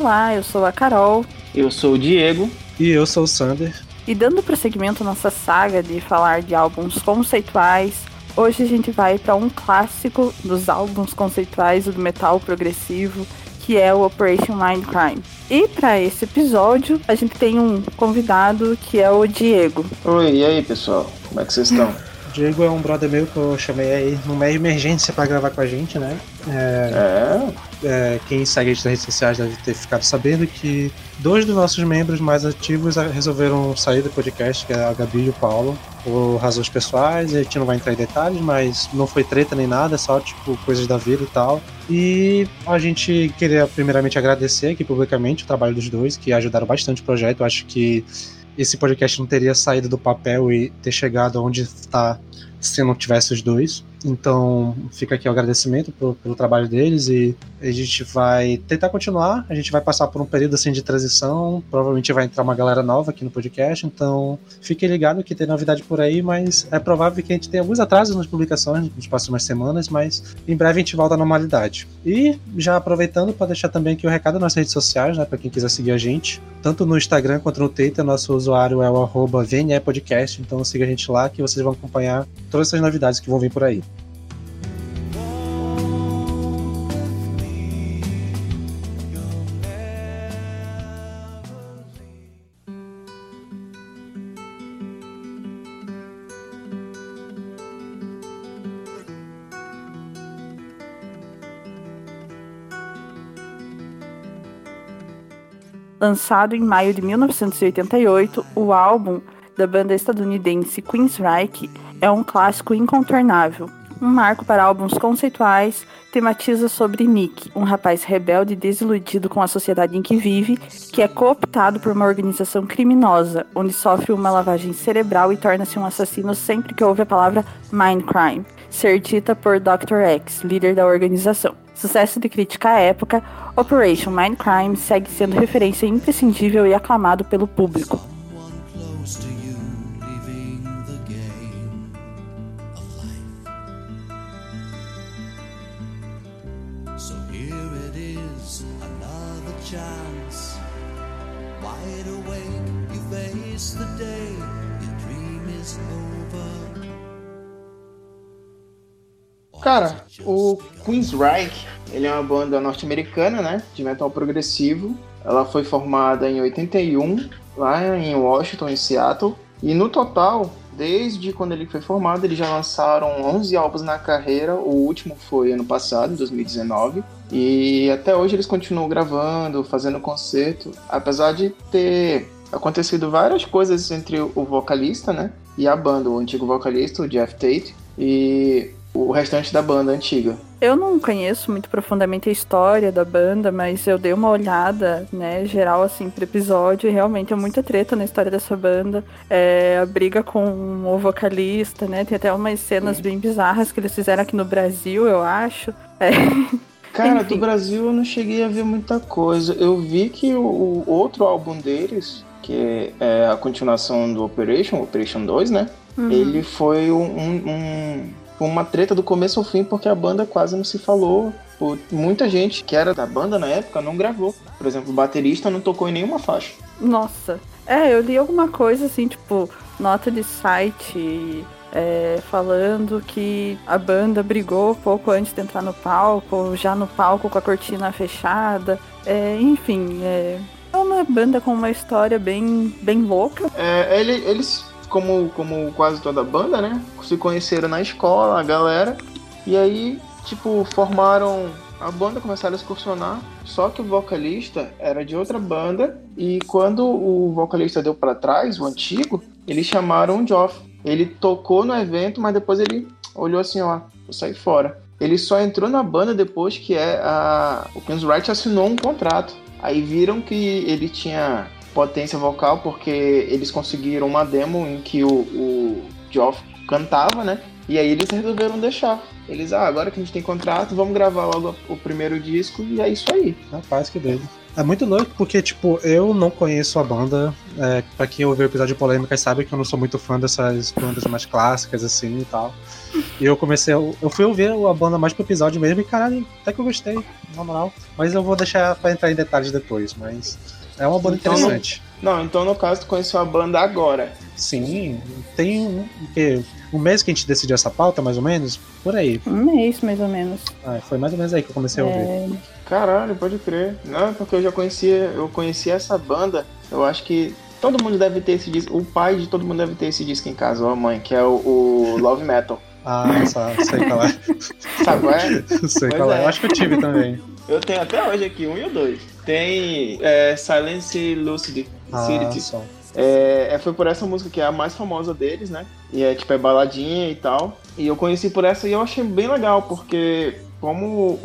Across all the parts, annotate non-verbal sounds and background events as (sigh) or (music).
Olá, eu sou a Carol. Eu sou o Diego. E eu sou o Sander. E dando prosseguimento à nossa saga de falar de álbuns conceituais, hoje a gente vai para um clássico dos álbuns conceituais do metal progressivo, que é o Operation Mindcrime. E para esse episódio, a gente tem um convidado que é o Diego. Oi, e aí pessoal? Como é que vocês estão? (laughs) Diego é um brother meu que eu chamei aí numa emergência para gravar com a gente, né? É. É, quem segue a gente nas redes sociais deve ter ficado sabendo que dois dos nossos membros mais ativos resolveram sair do podcast, que é a Gabi e o Paulo, por razões pessoais. A gente não vai entrar em detalhes, mas não foi treta nem nada, é só tipo coisas da vida e tal. E a gente queria primeiramente agradecer aqui publicamente o trabalho dos dois, que ajudaram bastante o projeto. Eu acho que esse podcast não teria saído do papel e ter chegado onde está se não tivesse os dois. Então fica aqui o agradecimento pelo, pelo, trabalho deles e a gente vai tentar continuar. A gente vai passar por um período assim de transição. Provavelmente vai entrar uma galera nova aqui no podcast. Então fique ligado que tem novidade por aí, mas é provável que a gente tenha alguns atrasos nas publicações nas próximas semanas, mas em breve a gente volta à normalidade. E já aproveitando para deixar também aqui o recado nas redes sociais, né, para quem quiser seguir a gente, tanto no Instagram quanto no Twitter, nosso usuário é o VNEPodcast, então siga a gente lá que vocês vão acompanhar todas essas novidades que vão vir por aí. Lançado em maio de 1988, o álbum da banda estadunidense Queensryche é um clássico incontornável. Um marco para álbuns conceituais, tematiza sobre Nick, um rapaz rebelde e desiludido com a sociedade em que vive, que é cooptado por uma organização criminosa, onde sofre uma lavagem cerebral e torna-se um assassino sempre que ouve a palavra Mindcrime, ser dita por Dr. X, líder da organização. Sucesso de crítica à época, Operation Mindcrime segue sendo referência imprescindível e aclamado pelo público. Cara, o Queensryche, ele é uma banda norte-americana, né, de metal progressivo. Ela foi formada em 81, lá em Washington, em Seattle. E no total, desde quando ele foi formado, eles já lançaram 11 álbuns na carreira. O último foi ano passado, em 2019. E até hoje eles continuam gravando, fazendo concerto, apesar de ter acontecido várias coisas entre o vocalista, né, e a banda, o antigo vocalista, o Jeff Tate. E o restante da banda antiga. Eu não conheço muito profundamente a história da banda, mas eu dei uma olhada, né, geral, assim, pro episódio, e realmente é muita treta na história dessa banda. É, a briga com o vocalista, né, tem até umas cenas Sim. bem bizarras que eles fizeram aqui no Brasil, eu acho. É. (laughs) Cara, Enfim. do Brasil eu não cheguei a ver muita coisa. Eu vi que o, o outro álbum deles, que é a continuação do Operation, Operation 2, né? Uhum. Ele foi um, um uma treta do começo ao fim, porque a banda quase não se falou. Muita gente que era da banda na época não gravou. Por exemplo, o baterista não tocou em nenhuma faixa. Nossa. É, eu li alguma coisa assim, tipo, nota de site é, falando que a banda brigou pouco antes de entrar no palco, já no palco com a cortina fechada. É, enfim, é, é uma banda com uma história bem, bem louca. É, ele, eles como, como quase toda banda, né? Se conheceram na escola, a galera. E aí, tipo, formaram a banda começaram a excursionar, só que o vocalista era de outra banda e quando o vocalista deu para trás, o antigo, eles chamaram o Geoff. Ele tocou no evento, mas depois ele olhou assim, ó, vou sair fora. Ele só entrou na banda depois que é a, o Queen's Wright assinou um contrato. Aí viram que ele tinha potência vocal porque eles conseguiram uma demo em que o, o Geoff cantava, né? E aí eles resolveram deixar. Eles, ah, agora que a gente tem contrato, vamos gravar logo o primeiro disco e é isso aí. Rapaz, que doido. É muito louco porque, tipo, eu não conheço a banda. É, pra quem ouviu o episódio de polêmicas sabe que eu não sou muito fã dessas bandas mais clássicas, assim e tal. E eu comecei. Eu fui ouvir a banda mais pro episódio mesmo e, caralho, até que eu gostei, na moral. Mas eu vou deixar pra entrar em detalhes depois, mas. É uma banda Então, interessante. Não, então no caso tu conheceu a banda agora. Sim, tem um, o quê? um mês que a gente decidiu essa pauta, mais ou menos? Por aí. Um mês, mais ou menos. Ah, foi mais ou menos aí que eu comecei a ouvir. É, Caralho, pode crer. Não, porque eu já conhecia, eu conhecia essa banda. Eu acho que todo mundo deve ter esse disco. O pai de todo mundo deve ter esse disco em casa, ou a mãe, que é o, o Love Metal. Ah, só, sei qual é. Sabe qual é? (laughs) sei Pois qual é. é. Eu acho que eu tive também. Eu tenho até hoje aqui, um e o dois. Tem é, Silence Lucid. Ah, só. É, é, foi por essa música que é a mais famosa deles, né? E é tipo, é baladinha e tal. E eu conheci por essa e eu achei bem legal, porque como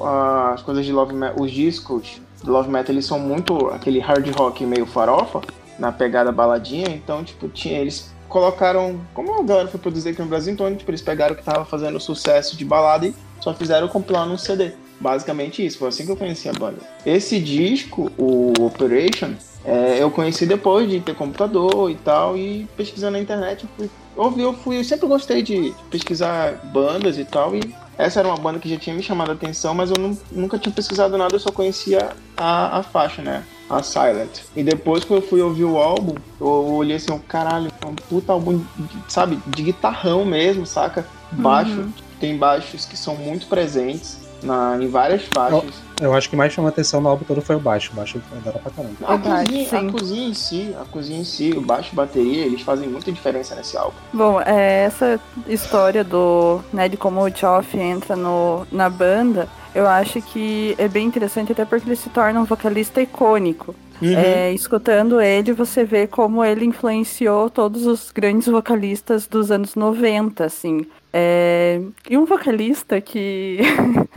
as coisas de Love Metal, os discos do Love Metal, eles são muito aquele hard rock meio farofa, na pegada baladinha, então, tipo, tinha, eles colocaram, como a galera foi produzir aqui no Brasil, então, tipo, eles pegaram o que tava fazendo sucesso de balada e só fizeram compilar num CD. Basicamente isso, foi assim que eu conheci a banda. Esse disco, o Operation, é, eu conheci depois de ter computador e tal, e pesquisando na internet, eu fui ouvi, eu fui, eu sempre gostei de pesquisar bandas e tal, e essa era uma banda que já tinha me chamado a atenção, mas eu nu- nunca tinha pesquisado nada, eu só conhecia a, a faixa, né? A Silent. E depois que eu fui ouvir o álbum, eu olhei assim, oh, caralho, é um puta álbum, sabe, de guitarrão mesmo, saca? Baixo, tem baixos que são muito presentes na, em várias faixas. Eu acho que mais chamou atenção no álbum todo foi o baixo. O baixo hora pra caramba. A cozinha, sim. a cozinha em si, a cozinha em si, o baixo e bateria, eles fazem muita diferença nesse álbum. Bom, é, essa história do, né, de como o Geoff entra no, na banda, eu acho que é bem interessante, até porque ele se torna um vocalista icônico. É, escutando ele, você vê como ele influenciou todos os grandes vocalistas dos anos 90, assim. É, e um vocalista que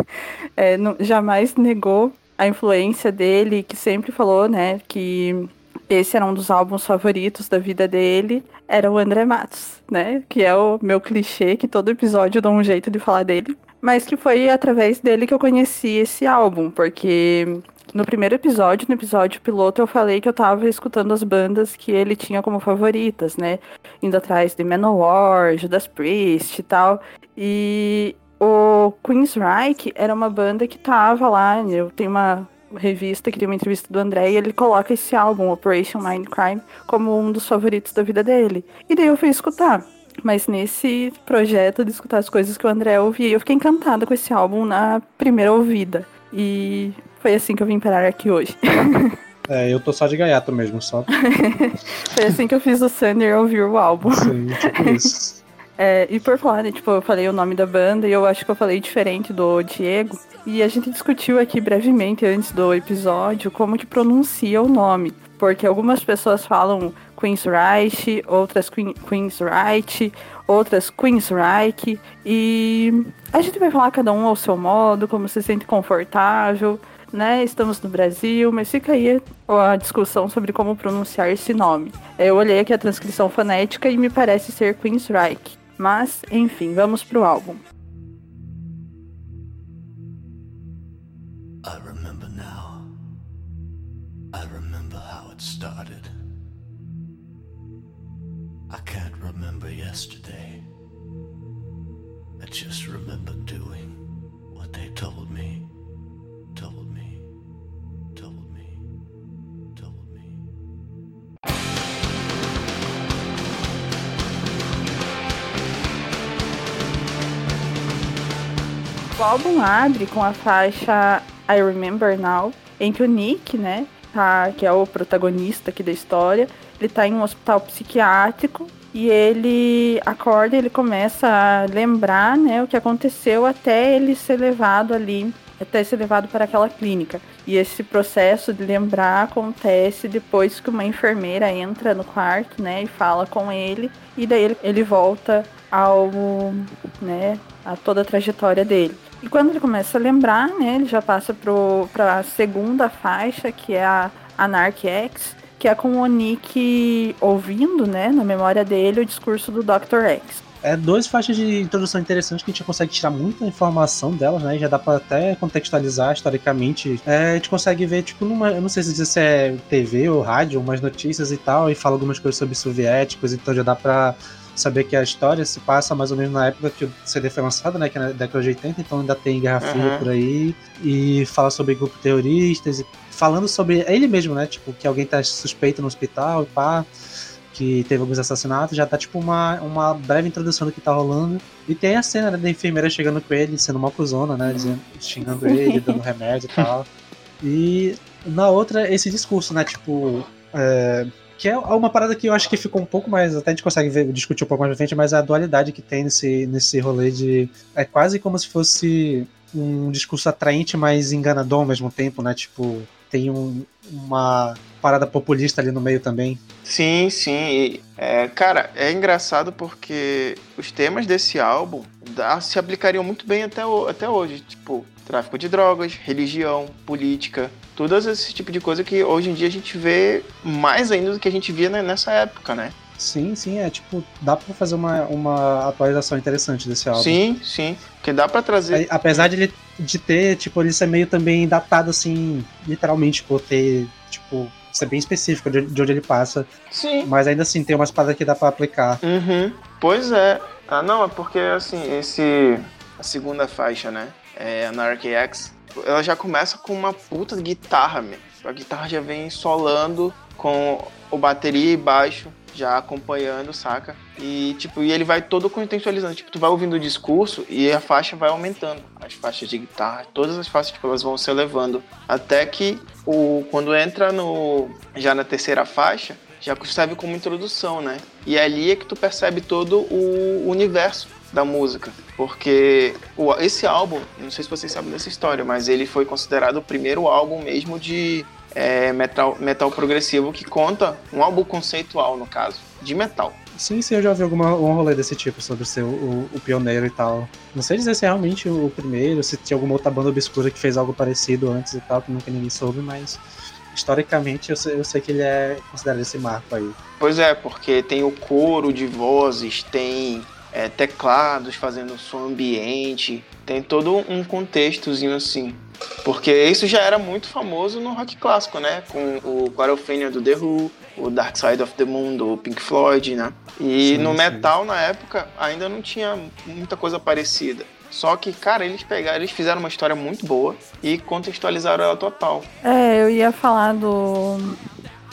(laughs) é, não- jamais negou a influência dele, que sempre falou, né, que esse era um dos álbuns favoritos da vida dele, era o André Matos, né? Que é o meu clichê, que todo episódio dá um jeito de falar dele. Mas que foi através dele que eu conheci esse álbum, porque no primeiro episódio, no episódio piloto, eu falei que eu tava escutando as bandas que ele tinha como favoritas, né? Indo atrás de Manowar, Judas Priest e tal. E o Queensryche era uma banda que tava lá, eu tenho uma revista que tem uma entrevista do André e ele coloca esse álbum, Operation Mindcrime, como um dos favoritos da vida dele. E daí eu fui escutar. Mas nesse projeto de escutar as coisas que o André ouvia, eu fiquei encantada com esse álbum na primeira ouvida. E foi assim que eu vim parar aqui hoje. (laughs) É, eu tô só de gaiato mesmo, só. (laughs) foi assim que eu fiz o Sander ouvir o álbum. Sim, tipo isso. (laughs) É, e por falar, né, tipo, eu falei o nome da banda e eu acho que eu falei diferente do Diego. E a gente discutiu aqui brevemente antes do episódio como que pronuncia o nome. Porque algumas pessoas falam Queensryche, outras Queen, Queensryche, outras Queensryche. E a gente vai falar cada um ao seu modo, como se sente confortável, né? Estamos no Brasil, mas fica aí a discussão sobre como pronunciar esse nome. Eu olhei aqui a transcrição fonética e me parece ser Queensryche. Mas, enfim, vamos pro álbum. I remember now. I remember how it started. I can't remember yesterday. I just remember doing what they told me, O álbum abre com a faixa I Remember Now, em que o Nick, né, tá, que é o protagonista aqui da história, ele tá em um hospital psiquiátrico e ele acorda e ele começa a lembrar, né, o que aconteceu até ele ser levado ali até ser levado para aquela clínica. E esse processo de lembrar acontece depois que uma enfermeira entra no quarto, né, e fala com ele, e daí ele, volta ao, né, a toda a trajetória dele. E quando ele começa a lembrar, né, ele já passa para a segunda faixa, que é a Anarch X, que é com o Nick ouvindo, né, na memória dele, o discurso do Dr. X. É duas faixas de introdução interessantes que a gente consegue tirar muita informação delas, né? Já dá pra até contextualizar historicamente. É, a gente consegue ver, tipo, numa. Eu não sei se se é TV ou rádio, umas notícias e tal, e fala algumas coisas sobre soviéticos, então já dá pra saber que a história se passa mais ou menos na época que o CD foi lançado, né? Que é na década de 80, então ainda tem Guerra Fria Uhum. por aí. E fala sobre grupos terroristas, e falando sobre ele mesmo, né? Tipo, que alguém tá suspeito no hospital e pá. Que teve alguns assassinatos, já tá tipo uma, uma breve introdução do que tá rolando. E tem a cena né, da enfermeira chegando com ele, sendo uma cuzona, né? Dizendo, xingando (laughs) ele, dando remédio e tal. E na outra, esse discurso, né? Tipo. é, que é uma parada que eu acho que ficou um pouco mais. Até a gente consegue ver, discutir um pouco mais pra frente, mas a dualidade que tem nesse, nesse rolê de. É quase como se fosse um discurso atraente, mas enganador ao mesmo tempo, né? Tipo, tem um- uma parada populista ali no meio também. Sim, sim. É, cara, é engraçado porque os temas desse álbum dá- se aplicariam muito bem até, o- até hoje. Tipo, tráfico de drogas, religião, política, todos esse tipo de coisa que hoje em dia a gente vê mais ainda do que a gente via nessa época, né? Sim, sim, é tipo, dá pra fazer uma, uma atualização interessante desse álbum. Sim, sim. Porque dá pra trazer. Apesar de ele de ter, tipo, ele ser meio também datado, assim, literalmente, por ter, tipo, ser bem específico de, de onde ele passa. Sim. Mas ainda assim, tem umas paradas que dá pra aplicar. Uhum. Pois é. Ah, não, é porque assim, esse. A segunda faixa, né? É Anarchy X. Ela já começa com uma puta guitarra, meu. A guitarra já vem solando com o bateria e baixo já acompanhando, saca? E tipo, e ele vai todo contextualizando, tipo, tu vai ouvindo o discurso e a faixa vai aumentando, as faixas de guitarra, todas as faixas tipo, elas vão se elevando, até que o quando entra no já na terceira faixa, já serve como introdução, né? E ali é que tu percebe todo o universo da música, porque esse álbum, não sei se vocês sabem dessa história, mas ele foi considerado o primeiro álbum mesmo de é, metal, metal progressivo que conta um álbum conceitual, no caso, de metal. Sim, sim, eu já ouvi alguma, um rolê desse tipo, sobre ser o, o, o pioneiro e tal. Não sei dizer se é realmente o primeiro, se tinha alguma outra banda obscura que fez algo parecido antes e tal, que nunca ninguém soube, mas historicamente eu sei, eu sei que ele é considerado esse marco aí. Pois é, porque tem o coro de vozes, tem é, teclados fazendo som ambiente, tem todo um contextozinho assim. Porque isso já era muito famoso no rock clássico, né? Com o Quadrophenia do The Who, o Dark Side of the Moon do Pink Floyd, né? E Sim, no sim. metal, na época, ainda não tinha muita coisa parecida. Só que, cara, eles pegaram, eles fizeram uma história muito boa e contextualizaram ela total. É, eu ia falar do,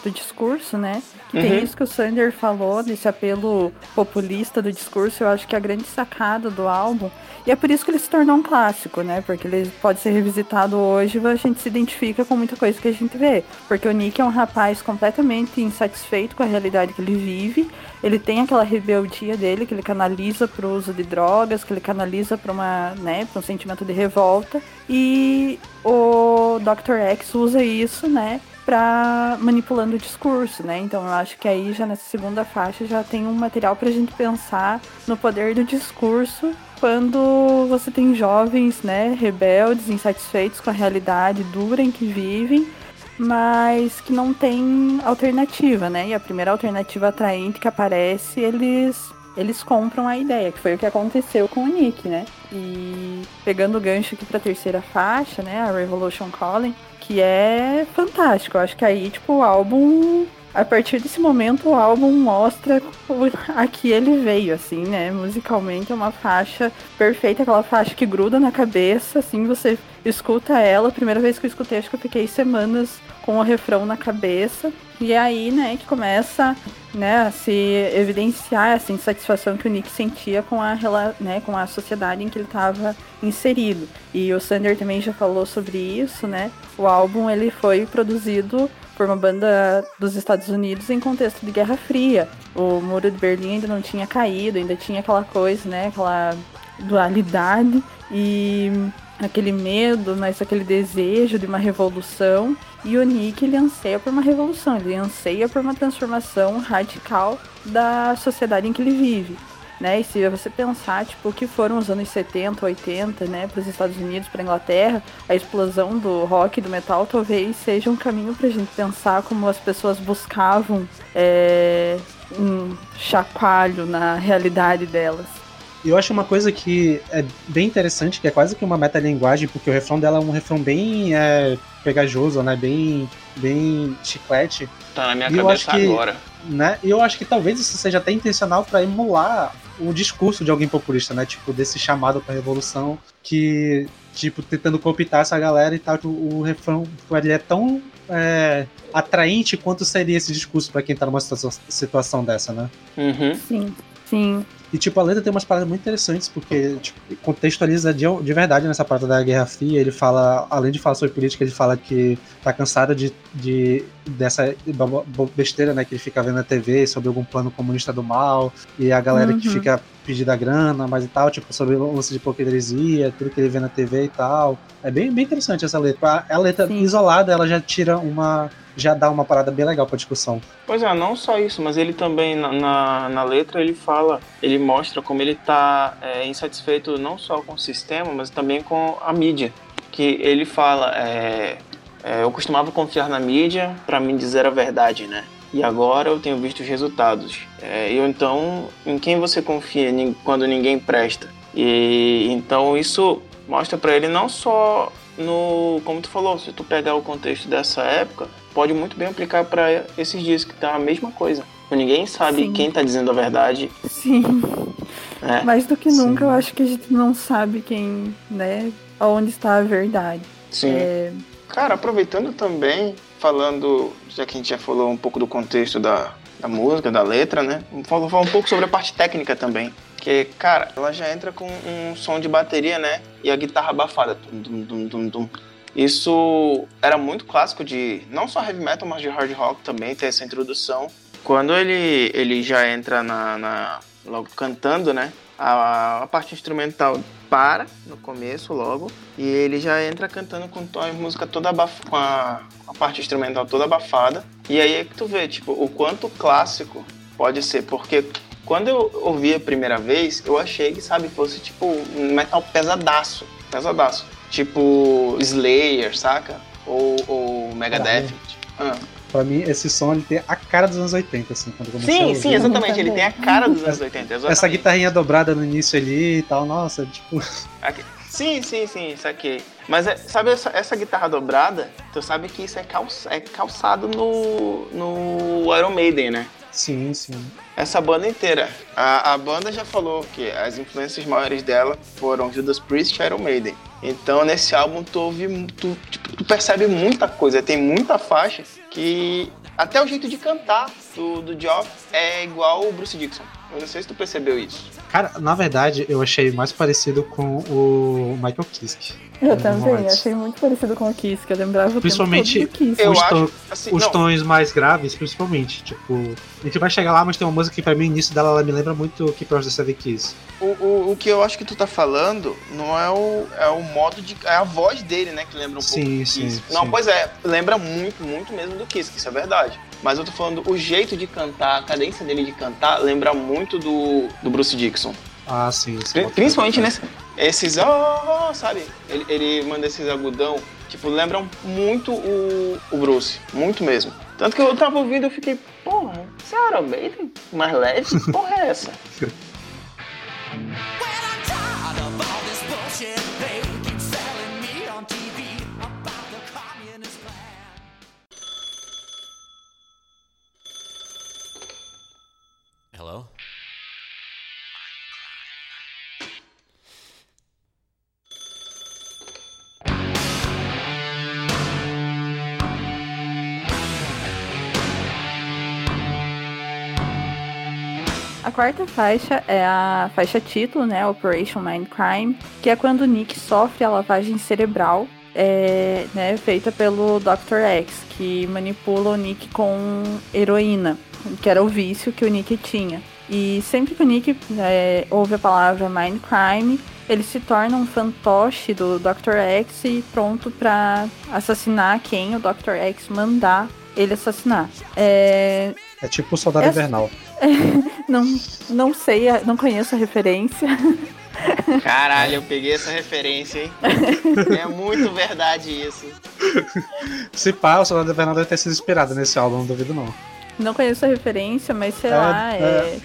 do discurso, né? Que Tem Uhum. isso que o Sander falou, desse apelo populista do discurso, eu acho que a grande sacada do álbum. E é por isso que ele se tornou um clássico, né? Porque ele pode ser revisitado hoje e a gente se identifica com muita coisa que a gente vê. Porque o Nick é um rapaz completamente insatisfeito com a realidade que ele vive. Ele tem aquela rebeldia dele que ele canaliza pro uso de drogas, que ele canaliza para uma, né, para um sentimento de revolta. E o Dr. X usa isso, né, para manipulando o discurso, né? Então eu acho que aí já nessa segunda faixa já tem um material pra gente pensar no poder do discurso quando você tem jovens, né, rebeldes, insatisfeitos com a realidade dura em que vivem, mas que não tem alternativa, né? E a primeira alternativa atraente que aparece, eles eles compram a ideia, que foi o que aconteceu com o Nick, né? E pegando o gancho aqui pra terceira faixa, né, a Revolution Calling, que é fantástico. Eu acho que aí, tipo, o álbum. A partir desse momento, o álbum mostra a que ele veio, assim, né? Musicalmente é uma faixa perfeita, aquela faixa que gruda na cabeça, assim, você escuta ela. A primeira vez que eu escutei, acho que eu fiquei semanas com o refrão na cabeça. E é aí, né, que começa né, a se evidenciar essa insatisfação que o Nick sentia com a, né, com a sociedade em que ele estava inserido. E o Sander também já falou sobre isso, né? O álbum ele foi produzido por uma banda dos Estados Unidos em contexto de Guerra Fria. O muro de Berlim ainda não tinha caído, ainda tinha aquela coisa, né, aquela dualidade. E aquele medo, mas aquele desejo de uma revolução. E o Nick ele anseia por uma revolução, ele anseia por uma transformação radical da sociedade em que ele vive. Né? E se você pensar, tipo, o que foram os anos 70, 80, né, para os Estados Unidos, para a Inglaterra, a explosão do rock e do metal talvez seja um caminho para a gente pensar como as pessoas buscavam é, um chacoalho na realidade delas. E eu acho uma coisa que é bem interessante, que é quase que uma metalinguagem, porque o refrão dela é um refrão bem é, pegajoso, né? Bem, bem chiclete. Tá na minha E eu cabeça acho que- agora. né? E eu acho que talvez isso seja até intencional para emular o discurso de alguém populista, né? Tipo, desse chamado pra revolução que, tipo, tentando cooptar essa galera e tal. tipo, O refrão ele é tão é, atraente quanto seria esse discurso para quem tá numa situação, situação dessa, né? Uhum. Sim, sim. E, tipo, a letra tem umas paradas muito interessantes, porque, tipo, contextualiza de, de verdade nessa parte da Guerra Fria. Ele fala, além de falar sobre política, ele fala que tá cansado de, de dessa besteira, né, que ele fica vendo na TV sobre algum plano comunista do mal, e a galera que Uhum. fica pedindo a grana, mas e tal, tipo, sobre o lance de hipocrisia, tudo que ele vê na TV e tal. É bem, bem interessante essa letra. A, a letra Sim. isolada, ela já tira uma. já dá uma parada bem legal pra discussão. Pois é, não só isso, mas ele também, na, na, na letra, ele fala, ele mostra como ele tá é, insatisfeito não só com o sistema, mas também com a mídia. Que ele fala, é, é, eu costumava confiar na mídia para me dizer a verdade, né? E agora eu tenho visto os resultados. É, eu então, em quem você confia quando ninguém presta? E então isso mostra para ele não só no, como tu falou, se tu pegar o contexto dessa época, pode muito bem aplicar para esses dias que tá a mesma coisa. Ninguém sabe Sim. quem tá dizendo a verdade. Sim. É. Mais do que Sim. nunca, eu acho que a gente não sabe quem, né, aonde está a verdade. Sim. É, Cara, aproveitando também, falando, já que a gente já falou um pouco do contexto da, da música, da letra, né? Vamos falar um pouco sobre a parte técnica também. Que, cara, ela já entra com um som de bateria, né? E a guitarra abafada. Tum, tum, tum, tum. Isso era muito clássico de não só heavy metal, mas de hard rock também, ter essa introdução. Quando ele, ele já entra na, na- logo cantando, né? A, a parte instrumental para no começo logo e ele já entra cantando com a música toda abaf com a, a parte instrumental toda abafada. E aí é que tu vê tipo o quanto clássico pode ser porque quando eu ouvi a primeira vez eu achei que sabe fosse tipo um metal pesadaço pesadaço. Tipo Slayer saca? Ou, ou Megadeth. Ah. Pra mim, esse som ele tem a cara dos anos 80, assim, quando comecei a sim sim exatamente ele tem a cara dos anos 80 exatamente. Essa guitarrinha dobrada no início ali e tal, nossa, tipo. Aqui. Sim, sim, sim, saquei. Mas é- sabe essa, essa guitarra dobrada? Tu sabe que isso é, calça, é calçado no, no Iron Maiden, né? Sim, sim. Essa banda inteira. A, a banda já falou que as influências maiores dela foram Judas Priest e Iron Maiden. Então nesse álbum tu ouve, tu, tipo, tu percebe muita coisa, tem muita faixa que até o jeito de cantar do, do Geoff é igual o Bruce Dixon. Eu não sei se tu percebeu isso. Cara, na verdade, eu achei mais parecido com o Michael Kiske. eu também, achei muito parecido com o Kiss, que eu lembrava o Principalmente tempo todo do Kiss. Eu os, acho, assim, os tons mais graves, principalmente. Tipo, a gente vai chegar lá, mas tem uma música que pra mim, o início dela, ela me lembra muito o Out the Seven Keys. O, o, o que eu acho que tu tá falando não é o, é o modo de. É a voz dele, né? Que lembra um Sim, pouco do sim, Kiss. Não, sim. pois é, lembra muito, muito mesmo do Kiss, que isso é verdade. Mas eu tô falando, o jeito de cantar, a cadência dele de cantar, lembra muito do, do Bruce Dixon. Ah, sim. sim. Pri- Principalmente nesse, esses. Oh, oh, sabe? Ele, ele manda esses agudão, tipo, lembram muito o, o Bruce. Muito mesmo. Tanto que eu tava ouvindo e eu fiquei, porra, é Iron Maiden? Mais leve? Que Porra é essa? (laughs) A quarta faixa é a faixa título, né? Operation Mind Crime, que é quando Nick sofre a lavagem cerebral, é, né, feita pelo Dr. X, que manipula o Nick com heroína, que era o vício que o Nick tinha. E sempre que o Nick é, ouve a palavra Mind Crime, ele se torna um fantoche do Dr. X e pronto pra assassinar quem o Dr. X mandar ele assassinar. É, É tipo o Soldado Essa- Invernal. (laughs) não, não sei, não conheço a referência. Caralho, eu peguei essa referência, hein? (laughs) é muito verdade isso. Se pá, o Soldado Invernal deve ter sido inspirado nesse álbum, não duvido não. Não conheço a referência, mas sei É, lá, é. é,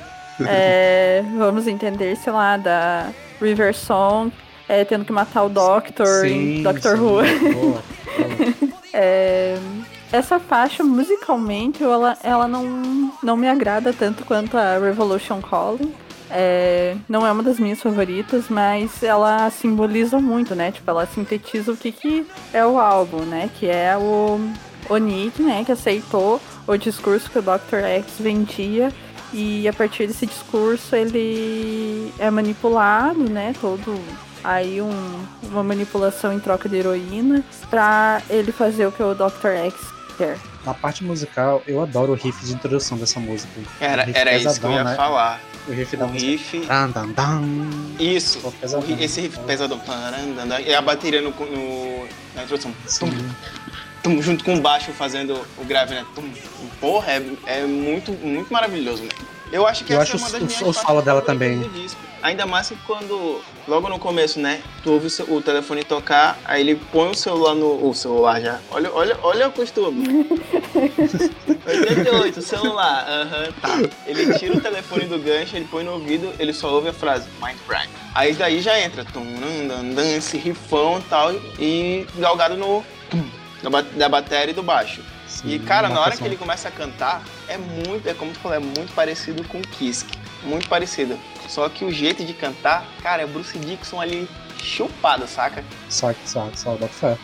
é, vamos entender, sei lá, da River Song, é, tendo que matar o Doctor em Doctor sim. Who. Boa, boa. (laughs) É, essa faixa, musicalmente, ela, ela não, não me agrada tanto quanto a Revolution Calling. É, não é uma das minhas favoritas, mas ela simboliza muito, né? Tipo, ela sintetiza o que, que é o álbum, né? Que é o, Nick, né? Que aceitou o discurso que o Dr. X vendia. E a partir desse discurso ele é manipulado, né? Todo aí um- uma manipulação em troca de heroína pra ele fazer o que o Dr. X Na parte musical, eu adoro o riff de introdução dessa música. Era, O riff era isso que eu pesadão, ia né? falar. O riff O da música. riff. Dan, dan, dan. Isso. Pô, pesadão. ri- esse riff pesadão. E a bateria no, no- na introdução. Tum, Sim. tum, junto com o baixo fazendo o grave, né? Tum. Porra, é, é muito, muito maravilhoso, né? Eu acho que Eu essa acho é uma das o- minhas o solo dela também. do disco. Ainda mais que quando, logo no começo, né? Tu ouve o, seu- o telefone tocar, aí ele põe o celular no. O celular já. Olha, olha, olha o costume. 88, celular. Aham, tá. Ele tira o telefone do gancho, ele põe no ouvido, ele só ouve a frase Mind Prime. Aí daí já entra tum, dan, esse rifão e tal, e galgado no tum, da, ba- da bateria e do baixo. Sim, E cara, na hora que ele começa a cantar, é muito, é como tu falou, é muito parecido com Kiss. Muito parecido. Só que o jeito de cantar, cara, é Bruce Dixon ali chupado, saca? Saque, saque, saque, bota fé.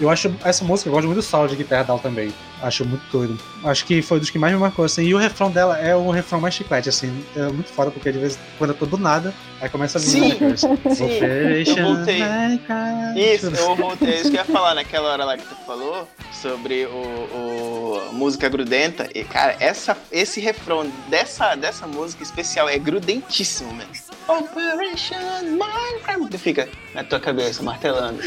Eu acho essa música, eu gosto muito do solo de guitarra dela também. Acho muito doido. Acho que foi dos que mais me marcou, assim. E o refrão dela é o refrão mais chiclete, assim. É muito foda, porque de vez em quando eu tô do nada, aí começa a vir Sim, sim, eu voltei. Isso, eu voltei, isso que eu ia falar naquela hora lá que tu falou sobre o, o- a música grudenta. E, cara, essa, esse refrão dessa, dessa música especial é grudentíssimo, mano. Operation Minecraft. Tu fica na tua cabeça, martelando.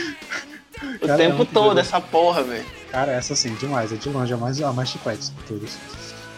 O Cara, é tempo todo, essa porra, velho. Cara, essa sim, demais. É de longe, é a mais, a mais chiclete de todos.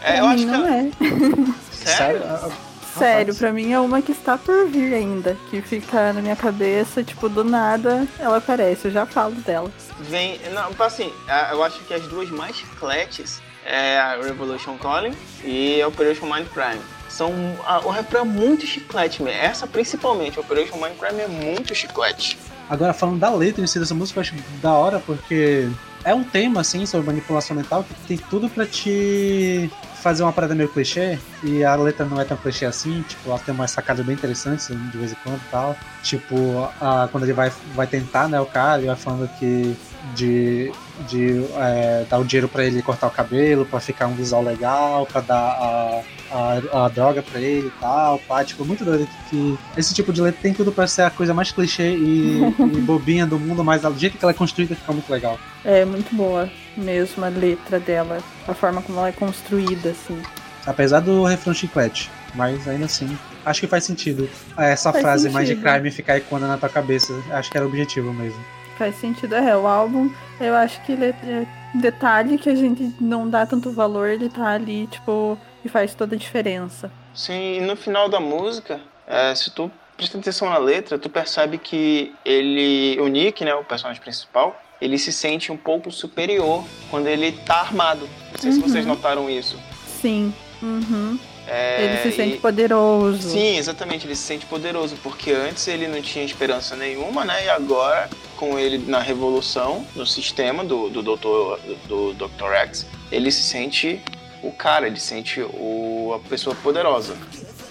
É, eu acho não é. (laughs) Sério? A- a- Sério, pra mim é uma que está por vir ainda. Que fica na minha cabeça, tipo, do nada ela aparece. Eu já falo dela. Vem. Não, assim, a- eu acho que as duas mais chicletes é a Revolution Calling e a Operation Mind Prime. São. a- o refrão é muito chiclete, mesmo. Essa principalmente, a Operation Mind Prime é muito chiclete. Agora, falando da letra em si dessa música, eu acho da hora porque é um tema, assim, sobre manipulação mental que tem tudo pra te fazer uma parada meio clichê e a letra não é tão clichê assim, tipo, ela tem umas sacadas bem interessantes de vez em quando e tal. Tipo, a, quando ele vai, vai tentar, né, o cara, ele vai falando que de, de é, dar o dinheiro pra ele cortar o cabelo, pra ficar um visual legal, pra dar a, a, a droga pra ele e tal, pá, tipo, muito doido que esse tipo de letra tem tudo pra ser a coisa mais clichê e, (laughs) e bobinha do mundo, mas do jeito que ela é construída fica muito legal. É muito boa mesmo a letra dela. A forma como ela é construída, assim. Apesar do refrão chiclete, mas ainda assim, acho que faz sentido essa Faz frase mais de sentido. crime ficar icona na tua cabeça. Acho que era o objetivo mesmo. Faz sentido. É, o álbum, eu acho que ele é detalhe que a gente não dá tanto valor, ele tá ali, tipo, e faz toda a diferença. Sim, e no final da música, é, se tu presta atenção na letra, tu percebe que ele. O Nick, né, o personagem principal, ele se sente um pouco superior quando ele tá armado. Não sei se Uhum. vocês notaram isso. Sim. Uhum. É, ele se sente e- poderoso. Sim, exatamente, ele se sente poderoso, porque antes ele não tinha esperança nenhuma, né? E agora, com ele na revolução, no sistema do, do, doutor, do, do Dr. X, ele se sente o cara, ele se sente o, a pessoa poderosa.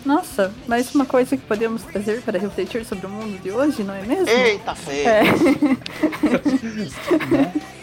Nossa, mas uma coisa que podemos trazer para refletir sobre o mundo de hoje, não é mesmo? Eita, feio! (laughs) É.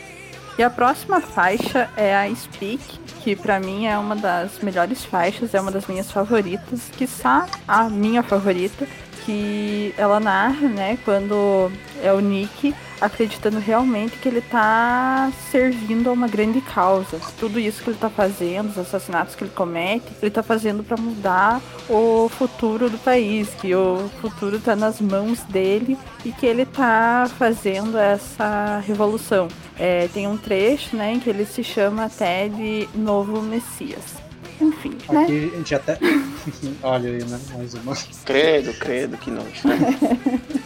E a próxima faixa é a Speak, que pra mim é uma das melhores faixas, é uma das minhas favoritas, quiçá a minha favorita, que ela narra, né, quando é o Nick acreditando realmente que ele tá servindo a uma grande causa. Tudo isso que ele tá fazendo, os assassinatos que ele comete, ele tá fazendo para mudar o futuro do país, que o futuro tá nas mãos dele e que ele tá fazendo essa revolução. É, tem um trecho, né, em que ele se chama até de Novo Messias. Enfim, né? Aqui a gente até. (laughs) Olha aí, né? Mais uma. Credo, credo, que nojo. né? (laughs)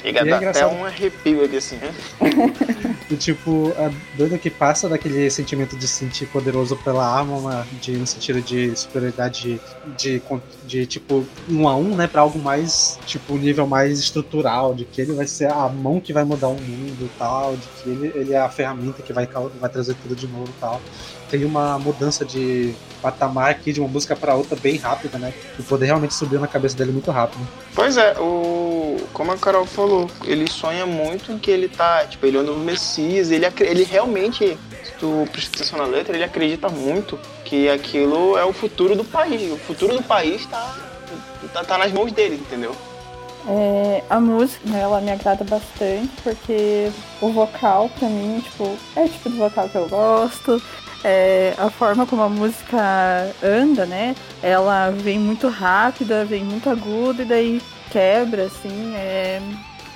Chega E é dar até engraçado. um arrepio aqui assim, né? (laughs) E tipo, a doida que passa daquele sentimento de se sentir poderoso pela arma, de, no sentido de superioridade de, de, de, tipo um a um, né? Pra algo mais, tipo, um nível mais estrutural, de que ele vai ser a mão que vai mudar o mundo e tal, de que ele, ele é a ferramenta que vai, vai trazer tudo de novo e tal. Tem uma mudança de patamar aqui de uma música pra outra bem rápida, né? O poder realmente subiu na cabeça dele muito rápido. Pois é, o. Como a Carol falou, ele sonha muito em que ele tá. Tipo, ele é o novo Messias, ele, ele realmente, se tu prestar atenção na letra, ele acredita muito que aquilo é o futuro do país. O futuro do país tá, tá, tá nas mãos dele, entendeu? É, a música, né, ela me agrada bastante, porque o vocal, pra mim, tipo, é o tipo de vocal que eu gosto. É, a forma como a música anda, né? Ela vem muito rápida, vem muito aguda e daí quebra, assim, é,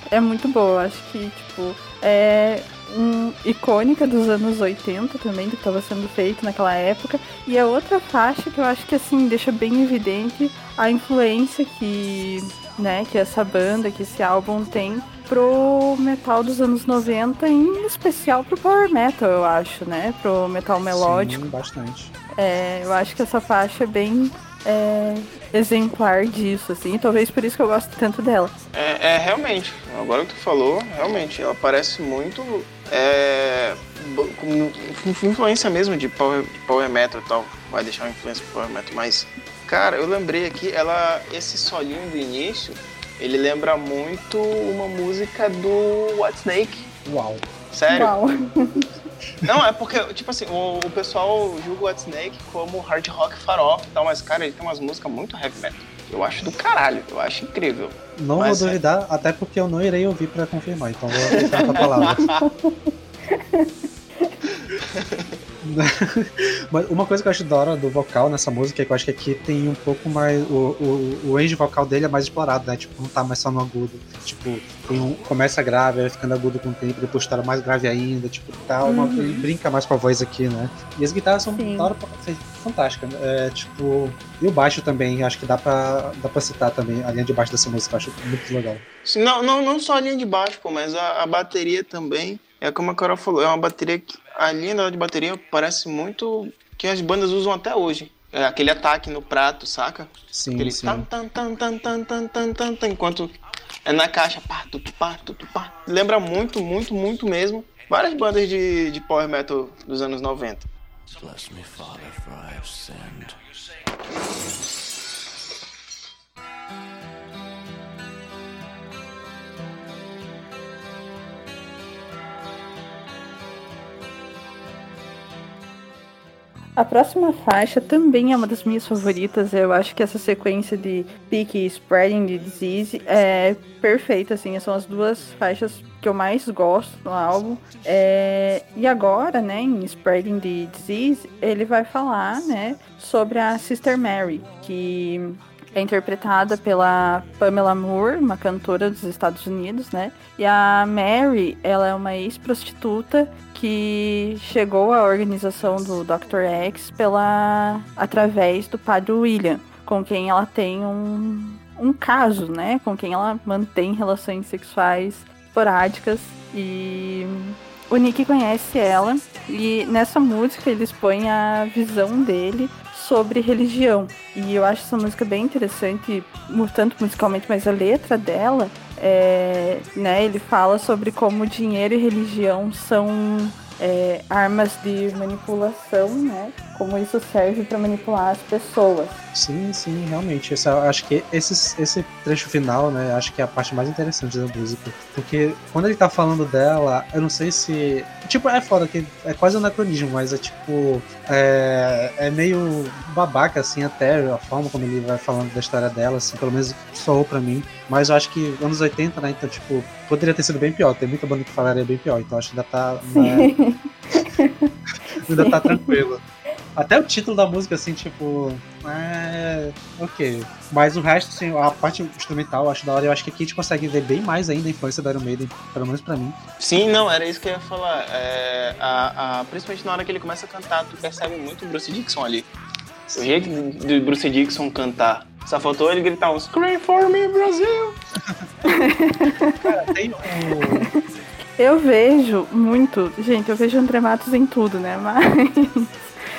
é muito boa. Acho que, tipo, é um, icônica dos anos 80 também, que estava sendo feito naquela época. E a outra faixa que eu acho que, assim, deixa bem evidente a influência que né, que essa banda, que esse álbum tem pro metal dos anos 90, em especial pro power metal, eu acho, né? Pro metal melódico. Sim, bastante. É, eu acho que essa faixa é bem é, exemplar disso, assim. Talvez por isso que eu gosto tanto dela. É, é, realmente, agora que tu falou, realmente, ela parece muito. É, com com influência mesmo de power, de power metal e tal. Vai deixar uma influência de power metal, mas. Cara, eu lembrei aqui, ela. Esse solinho do início, ele lembra muito uma música do Whitesnake. Uau. Sério? Uau. (laughs) Não, é porque, tipo assim, o, o pessoal julga o Whitesnake como hard rock farofa e tal, mas, cara, ele tem umas músicas muito heavy metal. Eu acho do caralho, eu acho incrível. Não Mas vou é. duvidar, até porque eu não irei ouvir pra confirmar, então vou aceitar a palavra. (laughs) (laughs) Mas uma coisa que eu acho da hora do vocal nessa música é que eu acho que aqui tem um pouco mais. O, o, o range vocal dele é mais explorado, né? Tipo, não tá mais só no agudo. Tipo, tem um, começa grave, vai ficando agudo com o tempo, depois tá mais grave ainda. Tipo, tá uma, Uhum. ele brinca mais com a voz aqui, né? E as guitarras são Sim. da hora, pra- fantásticas. né? É, tipo, e o baixo também, acho que dá pra, dá pra citar também a linha de baixo dessa música, eu acho muito legal. Não, não, não só a linha de baixo, pô, mas a, a bateria também. É como a Carol falou, é uma bateria que. A linha de bateria parece muito que as bandas usam até hoje. É aquele ataque no prato, saca? Sim, Aquele sim. tan, tan, tan, tan, tan, tan, tan, tan, tan, enquanto é na caixa, pá, tu, tu, pá, tu, tu, pá. Lembra muito, muito, muito mesmo. Várias bandas de, de power metal dos anos 90. Bless me, Father, for I have sinned. A próxima faixa também é uma das minhas favoritas. Eu acho que essa sequência de Peak e Spreading the Disease é perfeita, assim. São as duas faixas que eu mais gosto no álbum. É, E agora, né, em Spreading the Disease, ele vai falar, né, sobre a Sister Mary, que é interpretada pela Pamela Moore, uma cantora dos Estados Unidos, né? E a Mary, ela é uma ex-prostituta que chegou à organização do Dr. X pela através do padre William, com quem ela tem um, um caso, né? Com quem ela mantém relações sexuais esporádicas e o Nick conhece ela e nessa música ele expõe a visão dele sobre religião. E eu acho essa música bem interessante, tanto musicalmente, mas a letra dela, é, né, ele fala sobre como dinheiro e religião são é, armas de manipulação, né? Como isso serve para manipular as pessoas. Sim, sim, realmente. Esse, eu acho que esse, esse trecho final, né? Acho que é a parte mais interessante da música. Porque quando ele tá falando dela, eu não sei se. Tipo, é foda, que é quase um anacronismo, mas é tipo. É, é meio babaca, assim, até a forma como ele vai falando da história dela, assim, pelo menos soou pra mim. Mas eu acho que anos 80, né? Então, tipo, poderia ter sido bem pior. Tem muita banda que falaria bem pior, então acho que ainda tá. né, ainda tá tranquilo. (laughs) Até o título da música, assim, tipo. É. Ok. Mas o resto, assim, a parte instrumental eu acho da hora. Eu acho que aqui a gente consegue ver bem mais ainda a influência do Iron Maiden, pelo menos pra mim. Sim, não, era isso que eu ia falar. É, a, a- principalmente na hora que ele começa a cantar, tu percebe muito o Bruce Dixon ali. O jeito do Bruce Dixon cantar. Só faltou ele gritar um Scream for me, Brasil! (laughs) Tem um. Eu vejo muito, gente, eu vejo André Matos em tudo, né? Mas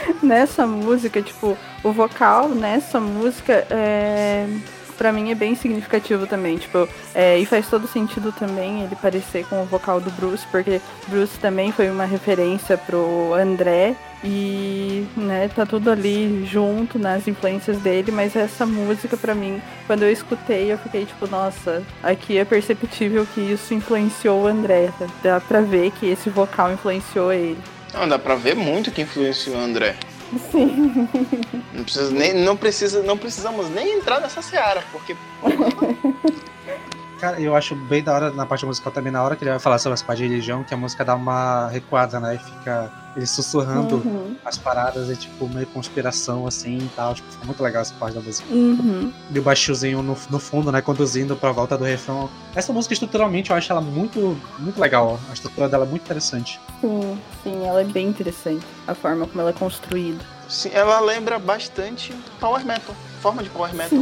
(laughs) nessa música, tipo, o vocal nessa música é. Pra mim é bem significativo também, tipo, é, e faz todo sentido também ele parecer com o vocal do Bruce, porque Bruce também foi uma referência pro André e, né, tá tudo ali junto nas influências dele, mas essa música pra mim, quando eu escutei, eu fiquei tipo, nossa, aqui é perceptível que isso influenciou o André, dá pra ver que esse vocal influenciou ele. Não, dá pra ver muito que influenciou o André. Sim. Não, precisa nem, não, precisa, não precisamos nem entrar nessa seara, porque (laughs) Cara, eu acho bem da hora na parte musical também, na hora que ele vai falar sobre as partes de religião, que a música dá uma recuada, né? E fica ele sussurrando Uhum. as paradas, é tipo meio conspiração assim e tal. Tipo, fica muito legal essa parte da música. Uhum. E o baixozinho no, no fundo, né? Conduzindo pra volta do refrão. Essa música, estruturalmente, eu acho ela muito, muito legal. A estrutura dela é muito interessante. Sim, sim, ela é bem interessante, a forma como ela é construída. sim, ela lembra bastante Power Metal. Forma de Power Metal.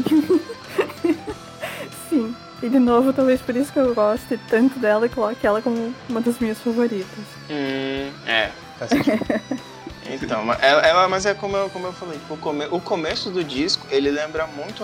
Sim. (laughs) E de novo, talvez por isso que eu goste tanto dela e coloque ela como uma das minhas favoritas. Hum, é. (laughs) Então, mas ela, ela- mas é como eu, como eu falei, tipo, o, come- o começo do disco, ele lembra muito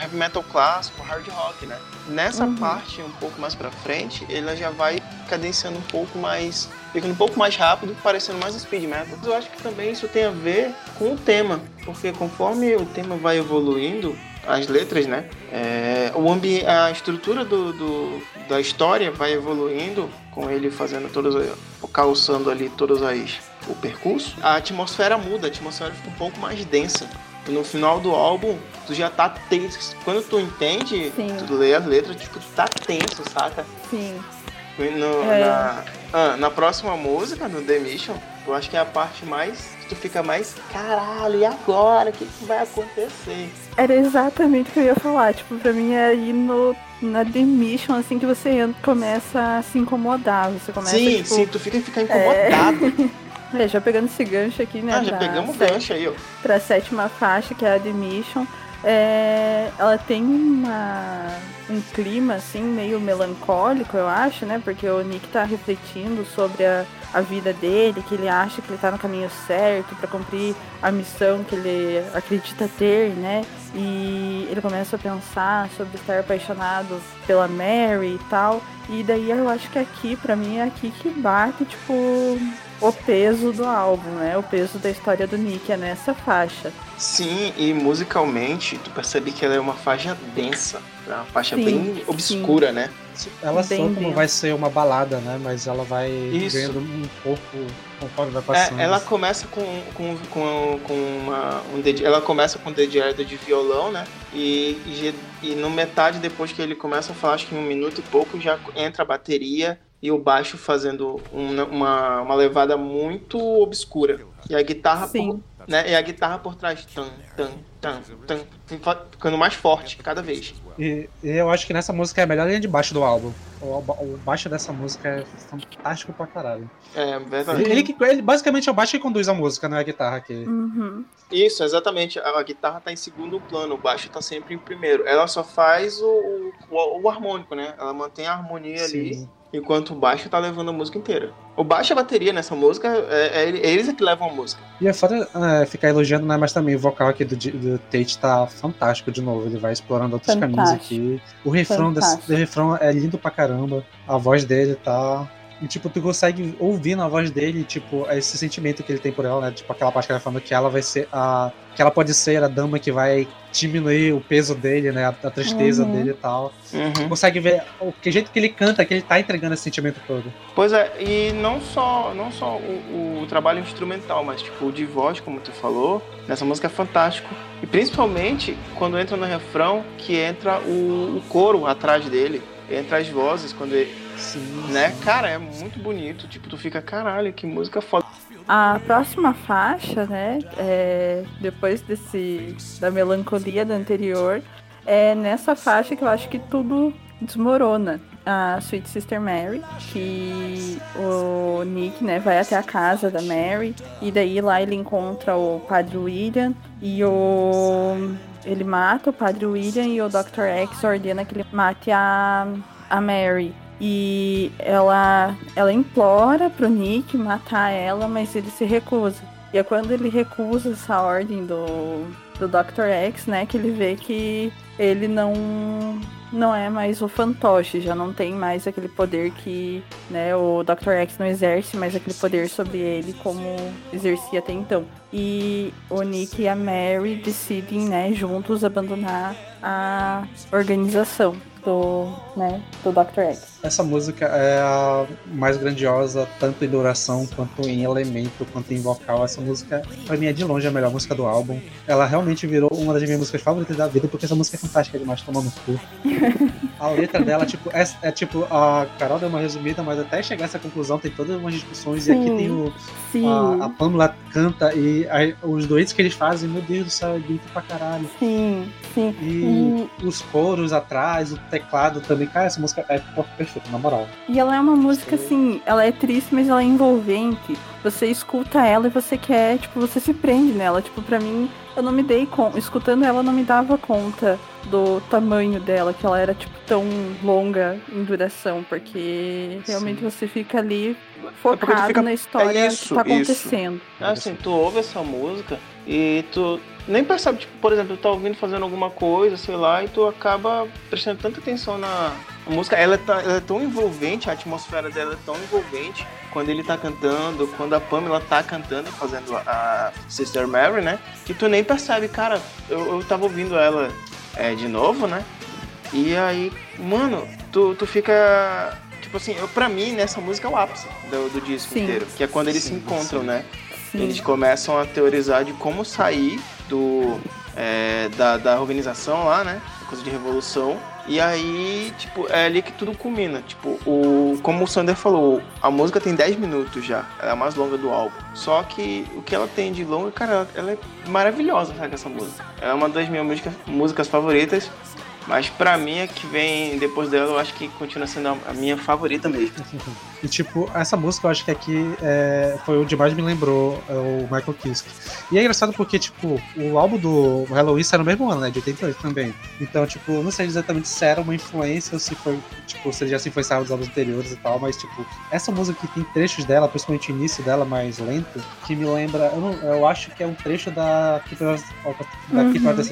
heavy metal clássico, hard rock, né? Nessa Uhum. parte, um pouco mais pra frente, ele já vai cadenciando um pouco mais, ficando um pouco mais rápido, parecendo mais speed metal. Eu acho que também isso tem a ver com o tema, porque conforme o tema vai evoluindo, as letras, né? É, o ambi a estrutura do, do- da história vai evoluindo, com ele fazendo todas, as- calçando ali todas as o percurso, a atmosfera muda, a atmosfera fica um pouco mais densa. No final do álbum, tu já tá tenso. Quando tu entende, Sim. tu lê as letras, tipo, tu tá tenso, saca? Sim. No- É. na, ah, na próxima música, no The Mission, eu acho que é a parte mais. Tu fica mais. Caralho, e agora? O que, que vai acontecer? Era exatamente o que eu ia falar. Tipo, pra mim é aí no, na demission, assim, que você entra- começa a se incomodar. Você começa, sim, tipo, sim, tu fica, fica incomodado. é, (laughs) já pegando esse gancho aqui, né? Ah, já pegamos o gancho aí, ó. pra sétima faixa, que é a Demission. É, ela tem uma, um clima assim meio melancólico, eu acho, né? Porque o Nick tá refletindo sobre a, a vida dele, que ele acha que ele tá no caminho certo para cumprir a missão que ele acredita ter, né? E ele começa a pensar sobre estar apaixonado pela Mary e tal. E daí eu acho que aqui, pra mim, é aqui que bate, tipo, o peso do álbum, né? O peso da história do Nick é nessa faixa. Sim, e musicalmente, tu percebe que ela é uma faixa densa. É uma faixa Sim, bem obscura, né? Ela só como vai ser uma balada, né? Mas ela vai Isso. ganhando um pouco conforme vai É, passando. ela começa com, com, com, com uma, um ded- ela começa com um dedilhado de violão, né? E, e, e no metade, depois que ele começa a falar, acho que em um minuto e pouco, já entra a bateria e o baixo fazendo um- uma, uma levada muito obscura. E a guitarra Sim. Né? E a guitarra por trás, tan, tan, tan, tan, ficando mais forte cada vez. E, e eu acho que nessa música é a melhor linha de baixo do álbum. O, o baixo dessa música é fantástico pra caralho. É verdade. Ele, ele ele basicamente é o baixo que conduz a música, não é a guitarra aqui. Uhum. Isso, exatamente. A, a guitarra tá em segundo plano, o baixo tá sempre em primeiro. Ela só faz o, o, o harmônico, né? Ela mantém a harmonia ali, Sim. Enquanto o baixo tá levando a música inteira. O baixo e a bateria nessa música, é, é é eles é que levam a música. E é foda é, ficar elogiando, né? Mas também o vocal aqui do, do Tate tá fantástico de novo. Ele vai explorando outros caminhos aqui. O refrão, desse, refrão é lindo pra caramba. A voz dele tá E, tipo, tu consegue ouvir na voz dele, tipo, esse sentimento que ele tem por ela, né? Tipo, aquela parte que ela falando que ela vai ser a. que ela pode ser a dama que vai diminuir o peso dele, né? A, a tristeza Uhum. dele e tal. Tu Uhum. consegue ver o que jeito que ele canta, que ele tá entregando esse sentimento todo. Pois é, e não só, não só o, o trabalho instrumental, mas tipo o de voz, como tu falou, nessa música é fantástico. E principalmente quando entra no refrão, que entra o, o coro atrás dele, entra as vozes, quando ele, Sim. né? Cara, é muito bonito. Tipo, tu fica, caralho, que música foda. A próxima faixa, né, é, depois desse da melancolia da anterior, é nessa faixa que eu acho que tudo desmorona. A Sweet Sister Mary, que o Nick, né, vai até a casa da Mary e daí lá ele encontra o Padre William e o ele mata o Padre William e o Dr. X ordena que ele mate a a Mary. E ela, ela implora pro Nick matar ela, mas ele se recusa. E é quando ele recusa essa ordem do, do Dr. X, né, que ele vê que ele não não é mais o fantoche, já não tem mais aquele poder que, né, o Dr. X não exerce mais aquele poder sobre ele como exercia até então. E o Nick e a Mary decidem, né, juntos abandonar a organização do, né, do Dr. X. Essa música é a mais grandiosa, tanto em duração quanto em elemento, quanto em vocal. Essa música, pra mim, é de longe a melhor música do álbum. Ela realmente virou uma das minhas músicas favoritas da vida, porque essa música é fantástica demais, toma no cu. (laughs) A letra dela, tipo, é, é tipo, a Carol deu uma resumida, mas até chegar a essa conclusão tem todas umas discussões, e aqui Sim. tem o. Sim, A, a Pamela canta e aí os duetos que eles fazem, meu Deus do céu, é grito pra caralho. sim, sim. E os coros atrás, o teclado também. Cara, essa música é perfeita, na moral. E ela é uma música assim, ela é triste, mas ela é envolvente. Você escuta ela e você quer, tipo, você se prende nela. Tipo, pra mim, eu não me dei conta. Escutando ela, eu não me dava conta do tamanho dela, que ela era, tipo, tão longa em duração. Porque realmente você fica ali focado fica- na história é isso, que tá isso. acontecendo. Assim, tu ouve essa música e tu nem percebe, tipo, por exemplo, tu tá ouvindo fazendo alguma coisa, sei lá, e tu acaba prestando tanta atenção na a música. Ela é, ela é tão envolvente, a atmosfera dela é tão envolvente quando ele tá cantando, quando a Pamela tá cantando e fazendo a, Sister Mary, né? Que tu nem percebe, cara. Eu, eu tava ouvindo ela é, de novo, né? E aí, mano, tu, tu fica. Tipo assim, eu, pra mim, nessa música é o ápice do, do disco Sim. inteiro. Que é quando eles se Sim, encontram, sim. né? Eles começam a teorizar de como sair do é, da, da organização lá, né? Coisa de revolução. E aí, tipo, é ali que tudo culmina. Tipo, o, como o Sander falou, a música tem 10 minutos já. Ela é a mais longa do álbum. Só que o que ela tem de longa, cara, ela, ela é maravilhosa, sabe, essa música. É uma das minhas músicas, músicas favoritas. Mas pra mim, a que vem depois dela, eu acho que continua sendo a, minha favorita mesmo. E tipo, essa música eu acho que aqui é, foi onde mais me lembrou é, o Michael Kiske. E é engraçado porque, tipo, o álbum do Halloween saiu no mesmo ano, né? De 88 também. Então, tipo, não sei exatamente se era uma influência ou se foi, tipo, se ele já se influenciava dos álbuns anteriores e tal, mas, tipo, essa música que tem trechos dela, principalmente o início dela mais lento, que me lembra. Eu, não- eu acho que é um trecho da Keep It- da. Keep It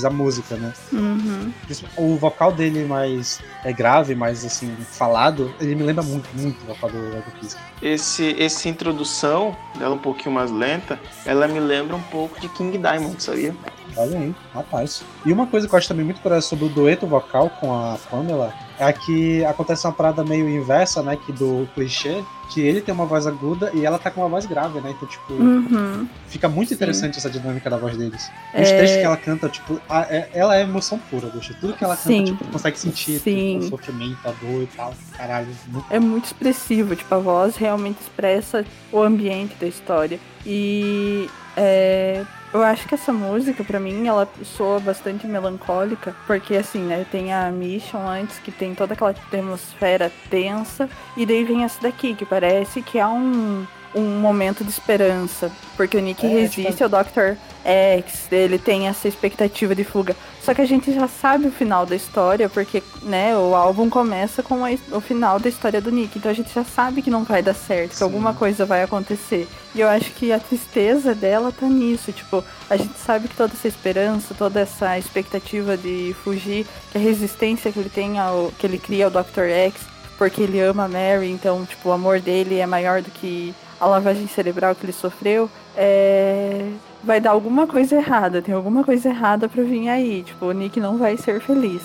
the a música, né? Uhum. O vocal dele mais é grave, mais assim, falado, ele me lembra muito, muito o vocal do Michael Kiske. Esse, essa introdução dela um pouquinho mais lenta, ela me lembra um pouco de King Diamond, sabia? Olha aí, rapaz. E uma coisa que eu acho também muito curiosa sobre o dueto vocal com a Pamela é que acontece uma parada meio inversa, né, que do clichê, que ele tem uma voz aguda e ela tá com uma voz grave, né? Então, tipo, Uhum. fica muito Sim. interessante essa dinâmica da voz deles. E os É. trechos que ela canta, tipo, a- é- ela é emoção pura, bicho. Tudo que ela canta, Sim. tipo, consegue sentir Sim. tipo, o sofrimento, a dor e tal. Caralho, muito é muito expressivo, tipo, a voz realmente expressa o ambiente da história. E é, eu acho que essa música, pra mim, ela soa bastante melancólica, porque assim, né, tem a Mission antes, que tem toda aquela atmosfera tensa, e daí vem essa daqui, que parece que há um, um momento de esperança, porque o Nick É, resiste tipo- ao Dr. X, ele tem essa expectativa de fuga. Só que a gente já sabe o final da história, porque, né, o álbum começa com a- o final da história do Nick. Então a gente já sabe que não vai dar certo, que Sim. alguma coisa vai acontecer. E eu acho que a tristeza dela tá nisso. Tipo, a gente sabe que toda essa esperança, toda essa expectativa de fugir, que a resistência que ele tem ao. que ele cria ao Dr. X, porque ele ama a Mary, então, tipo, o amor dele é maior do que a lavagem cerebral que ele sofreu, é... vai dar alguma coisa errada, tem alguma coisa errada pra vir aí, tipo, o Nick não vai ser feliz.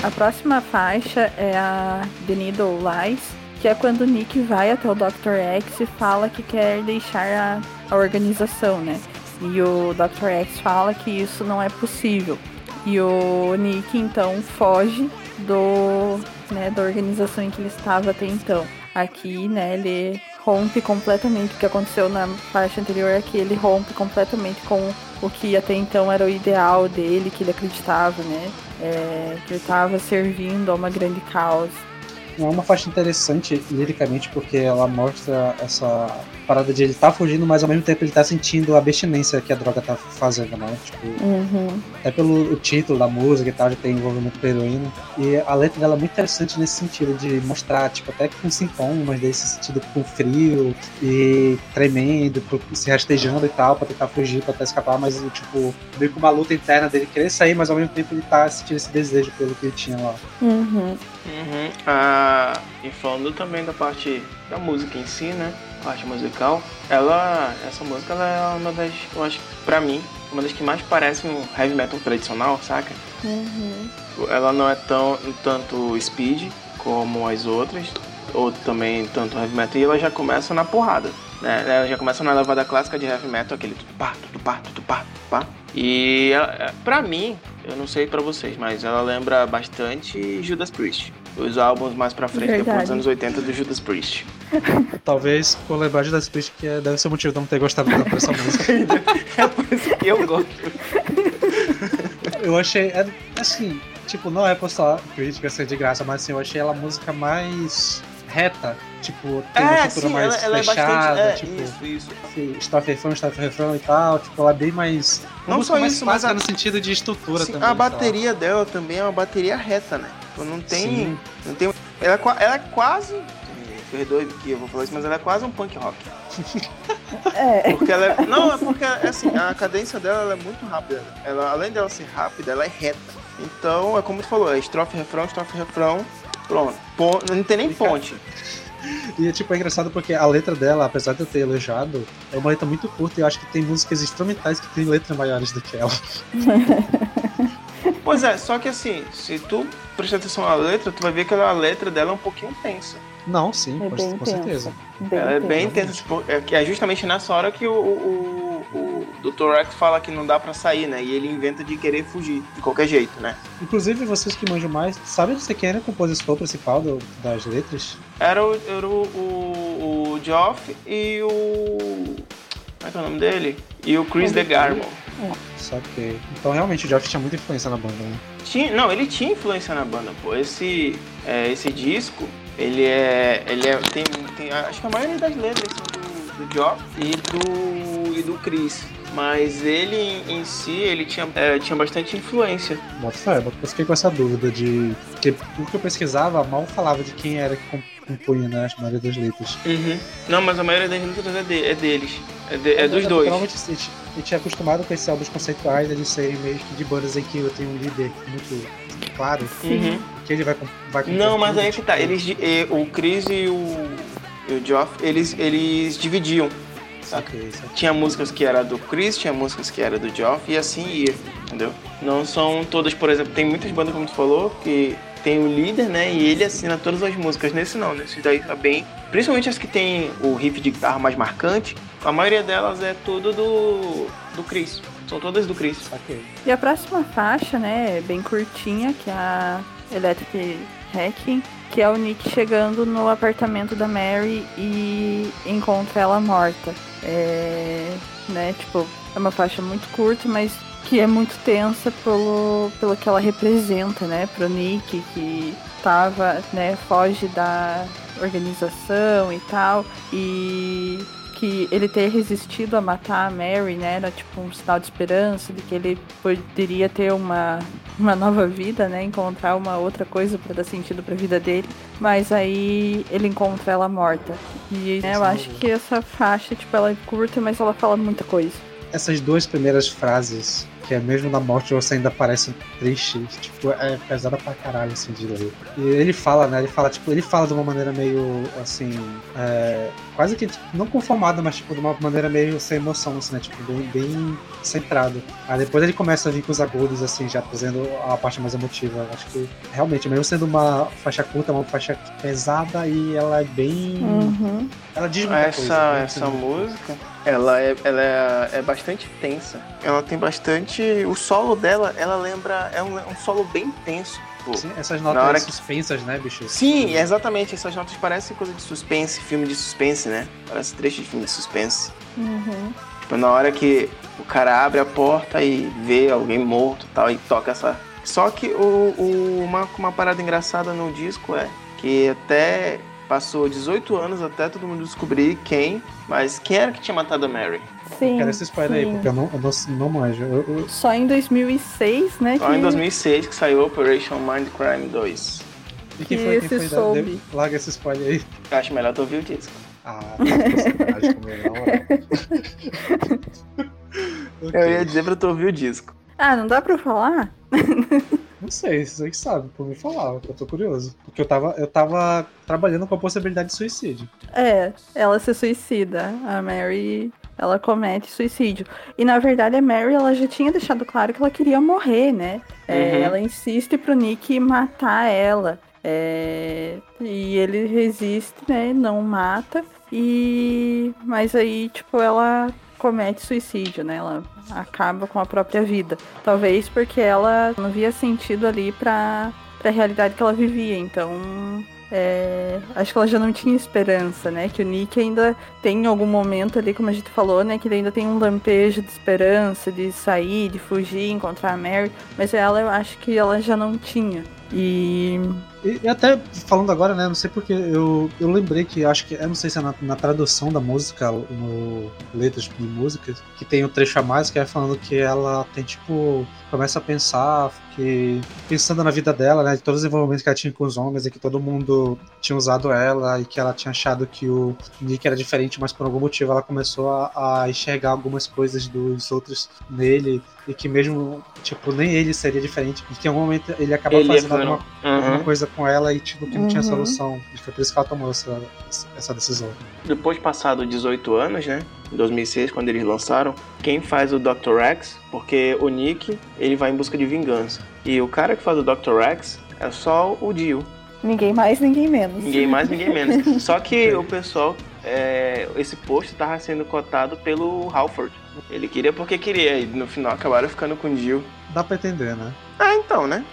A próxima faixa é a The Needle Lies, que é quando o Nick vai até o Dr. X e fala que quer deixar a, a organização, né? E o Dr. X fala que isso não é possível. E o Nick então foge do, né, da organização em que ele estava até então. Aqui, né, ele rompe completamente o que aconteceu na faixa anterior é que ele rompe completamente com o que até então era o ideal dele, que ele acreditava, né? É, que estava servindo a uma grande causa. É uma faixa interessante liricamente porque ela mostra essa parada de ele tá fugindo, mas ao mesmo tempo ele tá sentindo a abstinência que a droga tá fazendo, né? Tipo, Uhum. até pelo título da música e tal, já tem envolvimento com heroína. E a letra dela é muito interessante nesse sentido, de mostrar, tipo, até com sintomas desse sentido com frio e tremendo, se rastejando e tal, pra tentar fugir, pra tentar escapar, mas, tipo, meio que uma luta interna dele querer sair, mas ao mesmo tempo ele tá sentindo esse desejo pelo que ele tinha lá. Uhum. Uhum. Ah, e falando também da parte da música em si, né? Parte musical, ela. Essa música ela é uma das. Eu acho que pra mim, uma das que mais parece um heavy metal tradicional, saca? Uhum. Ela não é tão tanto speed como as outras, ou também tanto heavy metal, e ela já começa na porrada. Né? Ela já começa na levada clássica de heavy metal, aquele tudo pá, tudo pá, tudo pá, pá. E ela- é, pra mim, eu não sei pra vocês, mas ela lembra bastante Judas Priest. Os álbuns mais pra frente, depois Verdade. dos anos 80 do Judas Priest. (laughs) Talvez por lembrar de Das Priest, que é- deve ser o motivo de eu não ter gostado tanto dessa música. (laughs) é por isso que eu gosto. (laughs) Eu achei, é, assim, tipo, não é por só crítica ser de graça, mas assim, eu achei ela a música mais reta. Tipo, tem uma É, estrutura sim, mais ela, ela é fechada, bastante. É, tipo, isso, isso. estrofe refrão, estrofe refrão e tal. Tipo, ela é bem mais. uma Não só mais isso, mas a- no sentido de estrutura Sim, também. a bateria dela também é uma bateria reta, né? Tipo, não tem. Sim. Não tem ela, é, ela é quase. Perdoe que eu vou falar isso, mas ela é quase um punk rock. (laughs) É. Porque ela é, Não, é porque assim, a cadência dela ela é muito rápida. Ela, além dela ser rápida, ela é reta. Então, é como tu falou, é estrofe, refrão, estrofe, refrão. Pronto. Pon- Não tem nem ponte. (laughs) E tipo, é engraçado porque a letra dela, apesar de eu ter elogiado, é uma letra muito curta e eu acho que tem músicas instrumentais que têm letras maiores do que ela. (laughs) Pois é, só que assim, se tu prestar atenção na letra, tu vai ver que a letra dela é um pouquinho tensa. Não, sim, É com, bem com tensa. certeza. Ela é bem tensa. intensa, tipo, é, é justamente nessa hora que o, o, o, o Dr. Rex fala que não dá pra sair, né? E ele inventa de querer fugir, de qualquer jeito, né? Inclusive, vocês que manjam mais, sabem você quem era o compositor principal do- das letras? Era o, era o, o, o Geoff e o. Como é que é o nome dele? E o Chris DeGarmo. Só que. Então realmente o Geoff tinha muita influência na banda, né? Tinha, não, ele tinha influência na banda, pô. Esse, é, esse disco, ele é. Ele é. Tem, tem, acho que a maioria das letras são do, do Geoff e do. e do Chris. Mas ele em, si, ele tinha, é, tinha bastante influência. Bota fé, eu fiquei com essa dúvida de. Porque o que eu pesquisava mal falava de quem era que compunha, né? A maioria das letras. Uhum. Não, mas a maioria das letras é, de- é deles. É, de- é dos porque dois. Normalmente a gente, a gente é acostumado com esses álbuns conceituais, eles serem meio que de bandas em que tem um líder muito claro, Uhum. que ele vai, vai Não, mas aí é que tá. tipo, Eles, o Chris e o, e o Geoff, eles, eles dividiam. Saquei. Tinha músicas que era do Chris, tinha músicas que era do Geoff e assim ia, entendeu? Não são todas, por exemplo, tem muitas bandas, como tu falou, que tem o líder, né? E ele assina todas as músicas. Nesse não, nesse daí tá bem. Principalmente as que tem o riff de guitarra mais marcante, a maioria delas é tudo do, do Chris. São todas do Chris. Saquei. E a próxima faixa, né, é bem curtinha, que é a Electric Hacking, que é o Nick chegando no apartamento da Mary e encontra ela morta. É, né, tipo, é uma faixa muito curta, mas que é muito tensa pelo, pelo que ela representa, né, pro Nick, que tava, né, foge da organização e tal, e que ele ter resistido a matar a Mary, né, era tipo um sinal de esperança, de que ele poderia ter uma, uma nova vida, né, encontrar uma outra coisa para dar sentido para a vida dele. Mas aí ele encontra ela morta. E né, eu acho que essa faixa, tipo, ela é curta, mas ela fala muita coisa. Essas duas primeiras frases, que é mesmo na morte você ainda parece triste, tipo, é pesada pra caralho, assim, de ler. E ele fala, né, ele fala, tipo, ele fala de uma maneira meio, assim, é, quase que, tipo, não conformada, mas, tipo, de uma maneira meio sem emoção, assim, né, tipo, bem, bem centrado. Aí depois ele começa a vir com os agudos, assim, já trazendo a parte mais emotiva. Acho que, realmente, mesmo sendo uma faixa curta, uma faixa pesada e ela é bem... Uhum. Ela diz muita Essa, coisa. né, essa música, ela, é, ela é, é bastante tensa. Ela tem bastante. O solo dela, ela lembra. É um, um solo bem tenso. Sim, essas notas hora que- suspensas, né, bicho? Sim, exatamente. Essas notas parecem coisa de suspense, filme de suspense, né? Parece trecho de filme de suspense. Uhum. Tipo, na hora que o cara abre a porta e vê alguém morto e tal, e toca essa. Só que o, o- uma, uma parada engraçada no disco é que até passou 18 anos até todo mundo descobrir quem, mas quem era que tinha matado a Mary? Sim. Quero esse spoiler aí, sim. porque eu não, eu não, não manjo. Eu- eu- Só em 2006, né? Só que... em 2006 que saiu Operation Mindcrime 2. E quem Que foi, quem esse foi? soube. Deu- Larga esse spoiler aí. Eu acho melhor tu ouvir o disco. Ah, tá. Ok. Eu ia dizer pra tu ouvir o disco. Ah, não dá pra eu falar? (laughs) Não sei, vocês sabem, por me falar, eu tô curioso. Porque eu tava, eu tava trabalhando com a possibilidade de suicídio. É, ela se suicida. A Mary, ela comete suicídio. E na verdade a Mary, ela já tinha deixado claro que ela queria morrer, né? É, Uhum. Ela insiste pro Nick matar ela. É, e ele resiste, né? Não mata. E mas aí, tipo, ela comete suicídio, né? Ela acaba com a própria vida. Talvez porque ela não via sentido ali pra, pra realidade que ela vivia. Então, é, acho que ela já não tinha esperança, né? Que o Nick ainda tem em algum momento ali, como a gente falou, né? Que ele ainda tem um lampejo de esperança, de sair, de fugir, encontrar a Mary. Mas ela, eu acho que ela já não tinha. E. E, até falando agora, né, não sei porque eu, eu lembrei que acho que, eu não sei se é na, na tradução da música, no letras de músicas, que tem o trecho a mais que é falando que ela tem tipo, começa a pensar que, pensando na vida dela, né, de todos os envolvimentos que ela tinha com os homens e que todo mundo tinha usado ela e que ela tinha achado que o Nick era diferente, mas por algum motivo ela começou a, a enxergar algumas coisas dos outros nele e que mesmo, tipo, nem ele seria diferente e que em algum momento ele acaba Ele fazendo fazer alguma Uhum. alguma coisa com ela e tipo, que não tinha Uhum. solução. E foi por isso que ela tomou essa, essa decisão. Depois de passado 18 anos, né? Em 2006, quando eles lançaram, quem faz o Dr. Rex? Porque o Nick, ele vai em busca de vingança. E o cara que faz o Dr. Rex é só o Dio. Ninguém mais, ninguém menos. Ninguém mais, ninguém menos. (laughs) Só que o pessoal, é, esse post tava sendo cotado pelo Halford. Ele queria porque queria, e no final acabaram ficando com o Dio. Dá pra entender, né? Ah, então, né?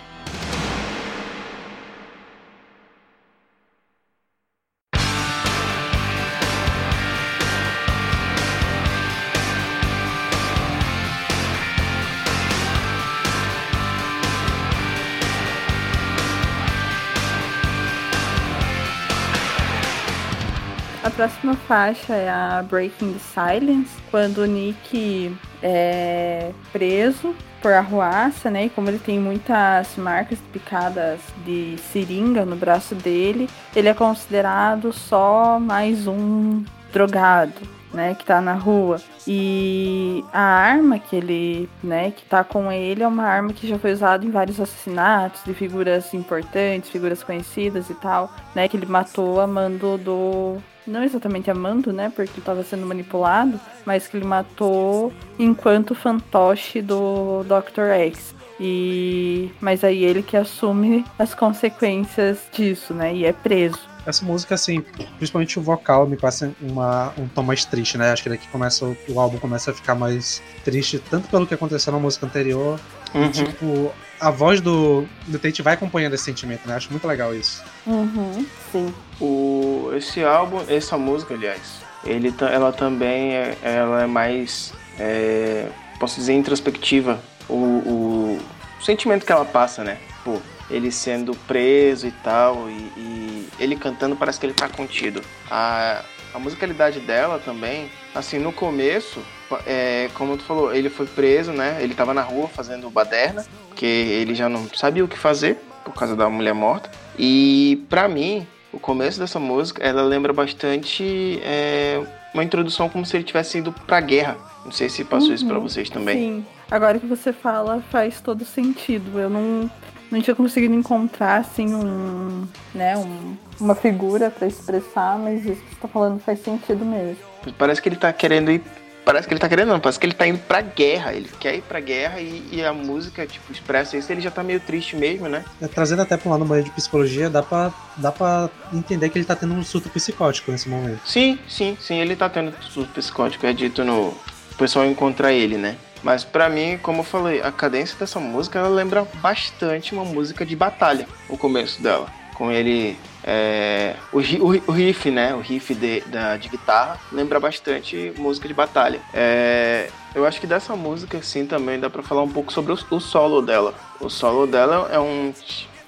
A próxima faixa é a Breaking the Silence, quando o Nick é preso por arruaça, né? E como ele tem muitas marcas picadas de seringa no braço dele, ele é considerado só mais um drogado, né? Que tá na rua. E a arma que ele, né, que tá com ele é uma arma que já foi usada em vários assassinatos de figuras importantes, figuras conhecidas e tal, né? Que ele matou a mando do não exatamente amando, né? Porque ele estava sendo manipulado, mas que ele matou enquanto fantoche do Dr. X. E mas aí ele que assume as consequências disso, né? E é preso. Essa música, assim, principalmente o vocal me passa uma, um tom mais triste, né? Acho que daqui começa, o- álbum começa a ficar mais triste, tanto pelo que aconteceu na música anterior, Uhum. tipo, a voz do, do Tate vai acompanhando esse sentimento, né? Acho muito legal isso. Uhum, sim. O, esse álbum, essa música, aliás, ele, ela também é, ela é mais, é, posso dizer, introspectiva. O, o sentimento que ela passa, né? Pô, ele sendo preso e tal, e, e ele cantando parece que ele tá contido. A, a musicalidade dela também, assim, no começo, é, como tu falou, ele foi preso, né? Ele tava na rua fazendo baderna, porque ele já não sabia o que fazer por causa da mulher morta. E pra mim, o começo dessa música, ela lembra bastante é, uma introdução como se ele tivesse ido pra guerra. Não sei se passou isso pra Uhum, vocês também. Sim. Agora que você fala, faz todo sentido. Eu não, não tinha conseguido encontrar, assim, um, né, um, uma figura pra expressar, mas isso que você tá falando faz sentido mesmo. Parece que ele tá querendo ir. Parece que ele tá querendo, não. Parece que ele tá indo pra guerra. Ele quer ir pra guerra e, e a música, tipo, expressa isso. Ele já tá meio triste mesmo, né? É, Trazendo até pra um lado meio de psicologia, dá pra, dá pra entender que ele tá tendo um surto psicótico nesse momento. Sim, sim, sim. Ele tá tendo surto psicótico. É dito no. O pessoal encontra ele, né? Mas pra mim, como eu falei, a cadência dessa música ela lembra bastante uma música de batalha, o começo dela. Com ele. é, o, o o riff, né? O riff de, da, de guitarra lembra bastante música de batalha. É, eu acho que dessa música, sim, também dá pra falar um pouco sobre o, o solo dela. O solo dela é um.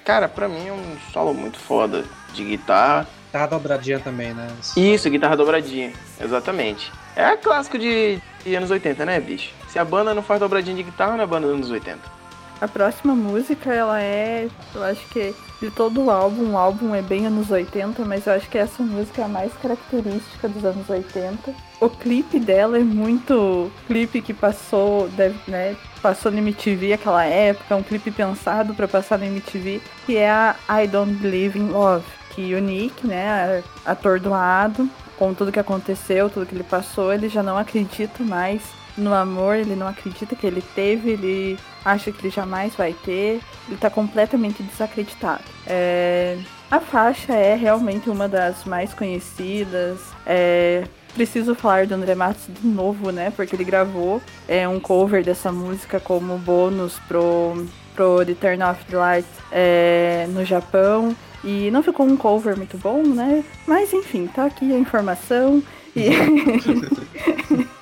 Cara, pra mim é um solo muito foda de guitarra. Tá dobradinha também, né? Isso, guitarra dobradinha. Exatamente. É clássico de, de anos 80, né, bicho? Se a banda não faz dobradinha de guitarra, não é banda dos anos 80. A próxima música, ela é, eu acho que de todo o álbum, o álbum é bem anos 80, mas eu acho que essa música é a mais característica dos anos 80. O clipe dela é muito clipe que passou, né, passou na MTV aquela época, um clipe pensado pra passar na MTV, que é a I Don't Believe in Love, que o Nick, né, atordoado com tudo que aconteceu, tudo que ele passou, ele já não acredita mais no amor, ele não acredita que ele teve, ele acha que ele jamais vai ter, ele tá completamente desacreditado. É, A faixa é realmente uma das mais conhecidas. É, Preciso falar do André Matos de novo, né? Porque ele gravou é, um cover dessa música como bônus pro, pro The Turn Off the Light é, no Japão. E não ficou um cover muito bom, né? Mas enfim, tá aqui a informação. E (laughs) (laughs)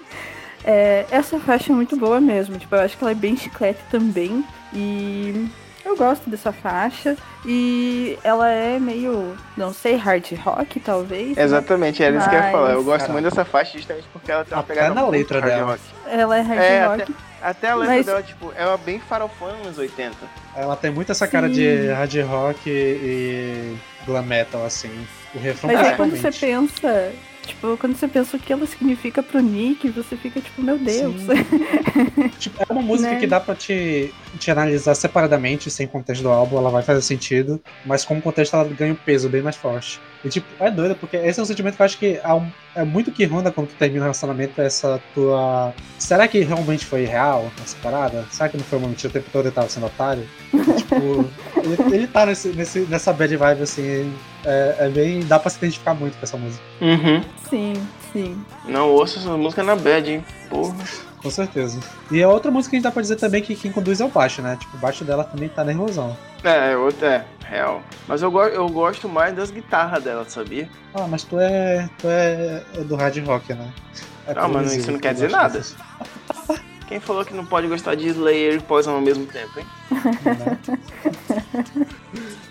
É, essa faixa é muito boa mesmo. Tipo, eu acho que ela é bem chiclete também. E eu gosto dessa faixa. E ela é meio, não sei, hard rock, talvez. né? Exatamente, era isso que eu ia Mas- falar. Eu gosto Cara. muito dessa faixa justamente porque ela tem uma Até pegada na letra hard dela. rock. Ela é hard É, rock. até, até a letra Mas- dela, tipo, ela é bem farofã nos 80. Ela tem muito essa cara Sim. de hard rock e glam metal, assim. O refrão Mas aí quando você pensa, tipo, quando você pensa o que ela significa pro Nick, você fica tipo, meu Deus. (laughs) Tipo, é uma música Né? que dá pra te, te analisar separadamente, sem contexto do álbum, ela vai fazer sentido, mas com o contexto ela ganha um peso bem mais forte. E tipo, é doido, porque esse é um sentimento que eu acho que um- é muito que ronda quando tu termina o relacionamento, essa tua. Será que realmente foi real essa parada? Será que não foi uma mentira o tempo todo ele tava sendo otário? (laughs) Tipo, ele, ele tá nesse, nesse, nessa bad vibe, assim, é, é bem. dá pra se identificar muito com essa música. Uhum. sim, sim. Não ouça essa música na bad, hein? Porra. Com certeza. E a outra música que a gente dá pra dizer também que quem conduz é o baixo, né? Tipo, o baixo dela também tá nervosão. É, é outra, é, real. Mas eu, go eu gosto mais das guitarras dela, sabia? Ah, mas tu é. tu é do hard rock, né? É Ah, mas isso não que quer dizer nada. dessas, Quem falou que não pode gostar de Slayer e Poison ao mesmo tempo, hein? né?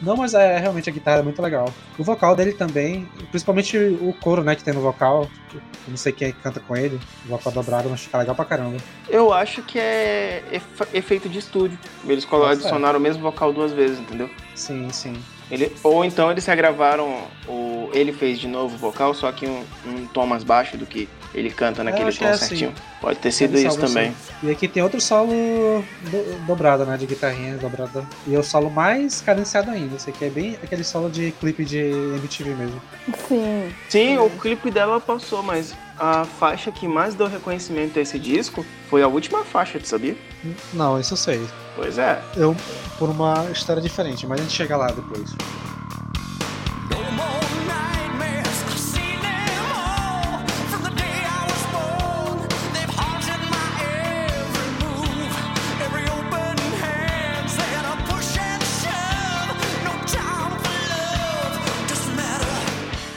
Não, mas é realmente a guitarra é muito legal. O vocal dele também, principalmente o coro, né, que tem no vocal. Eu não sei quem é que canta com ele, o vocal dobrado, mas fica legal pra caramba. Eu acho que é efe- efeito de estúdio. Eles Nossa, é. adicionaram o mesmo vocal duas vezes, entendeu? Sim, sim. Ele, ou então eles regravaram o. Ele fez de novo o vocal, só que um, um tom mais baixo do que ele canta naquele acho que tom é assim. certinho. Pode ter sido isso salva também. assim. E aqui tem outro solo do, dobrado, né? De guitarrinha dobrada. E é o solo mais cadenciado ainda. Esse aqui é bem aquele solo de clipe de MTV mesmo. Sim. Sim, o clipe dela passou, mas a faixa que mais deu reconhecimento a esse disco foi a última faixa, tu sabia? Não, isso eu sei. Pois é. Eu, por uma história diferente, mas a gente chega lá depois. No more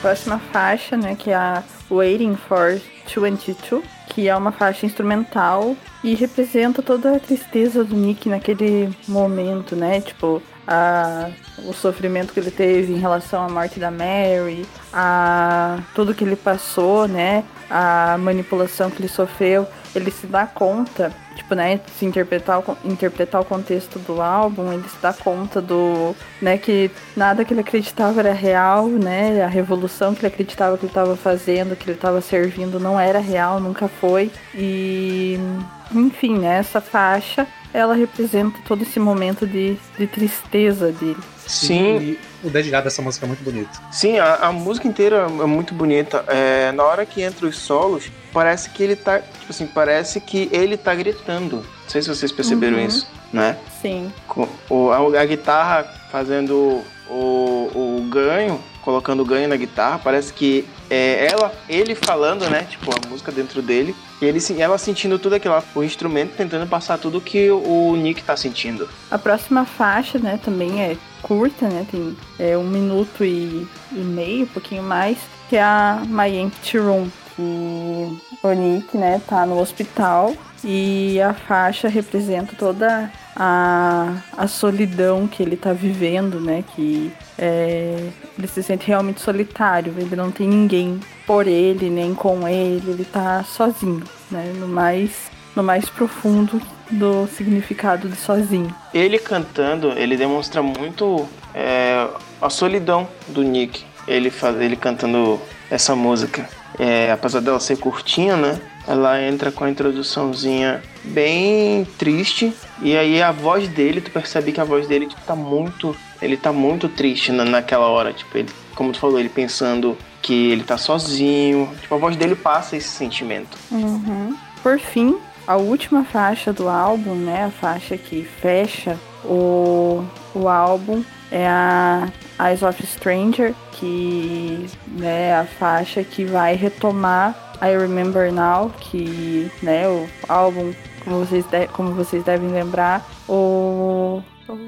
Próxima faixa, né, que é a Waiting for 22, que é uma faixa instrumental e representa toda a tristeza do Nick naquele momento, né? Tipo, a, o sofrimento que ele teve em relação à morte da Mary, a tudo que ele passou, né? A manipulação que ele sofreu, ele se dá conta, tipo, né, se interpretar, interpretar o contexto do álbum, ele se dá conta do, né, que nada que ele acreditava era real, né, a revolução que ele acreditava que ele estava fazendo, que ele estava servindo não era real, nunca foi, e, enfim, né, essa faixa, ela representa todo esse momento de, de tristeza dele. Sim, E o dedilhado dessa música é muito bonito. sim, a, a música inteira é muito bonita. É, na hora que entra os solos, parece que ele tá. Tipo assim, parece que ele tá gritando. Não sei se vocês perceberam Uhum. isso, né? Sim, Com o, a, a guitarra fazendo o, o ganho, colocando o ganho na guitarra, parece que é ela, ele falando, né? Tipo, a música dentro dele, e ele, ela sentindo tudo aquilo, o instrumento tentando passar tudo que o Nick tá sentindo. A próxima faixa, né, também é curta, né, tem é, um minuto e, e meio, um pouquinho mais, que é a My Empty Room. Que o Nick, né, tá no hospital e a faixa representa toda a, a solidão que ele tá vivendo, né, que é, ele se sente realmente solitário, ele não tem ninguém por ele, nem com ele, ele tá sozinho, né, no mais, no mais profundo do significado de sozinho. Ele cantando, ele demonstra muito é, a solidão do Nick. Ele faz, ele cantando essa música. É, apesar dela ser curtinha, né? Ela entra com a introduçãozinha bem triste. E aí a voz dele, tu percebe que a voz dele tipo, tá muito. Ele tá muito triste na, naquela hora. Tipo, ele, como tu falou, ele pensando que ele tá sozinho. Tipo, a voz dele passa esse sentimento. Uhum. Por fim, a última faixa do álbum, né, a faixa que fecha o, o álbum é a Eyes of Stranger, que né, é a faixa que vai retomar I Remember Now, que né, o álbum, como vocês, de- como vocês devem lembrar, o,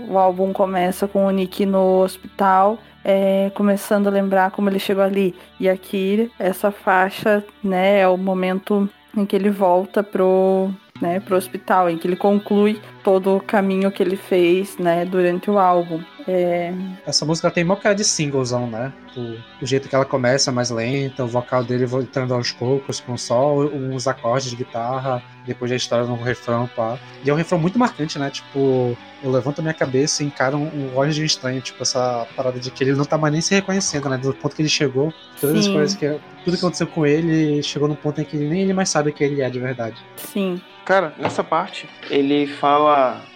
o álbum começa com o Nick no hospital, é, começando a lembrar como ele chegou ali. E aqui, essa faixa, né, é o momento em que ele volta pro, né, pro hospital, em que ele conclui todo o caminho que ele fez, né, durante o álbum. É, Essa música tem uma cara de singlezão, né? O, o jeito que ela começa é mais lenta, o vocal dele voltando aos poucos, com só uns acordes de guitarra, depois a história no refrão, pá. E é um refrão muito marcante, né? Tipo, eu levanto a minha cabeça e encaro um, um olho de um estranho, tipo, essa parada de que ele não tá mais nem se reconhecendo, né? Do ponto que ele chegou, todas as Sim. coisas que. Tudo que aconteceu com ele chegou num ponto em que nem ele mais sabe quem ele é de verdade. sim, Cara, nessa parte, ele fala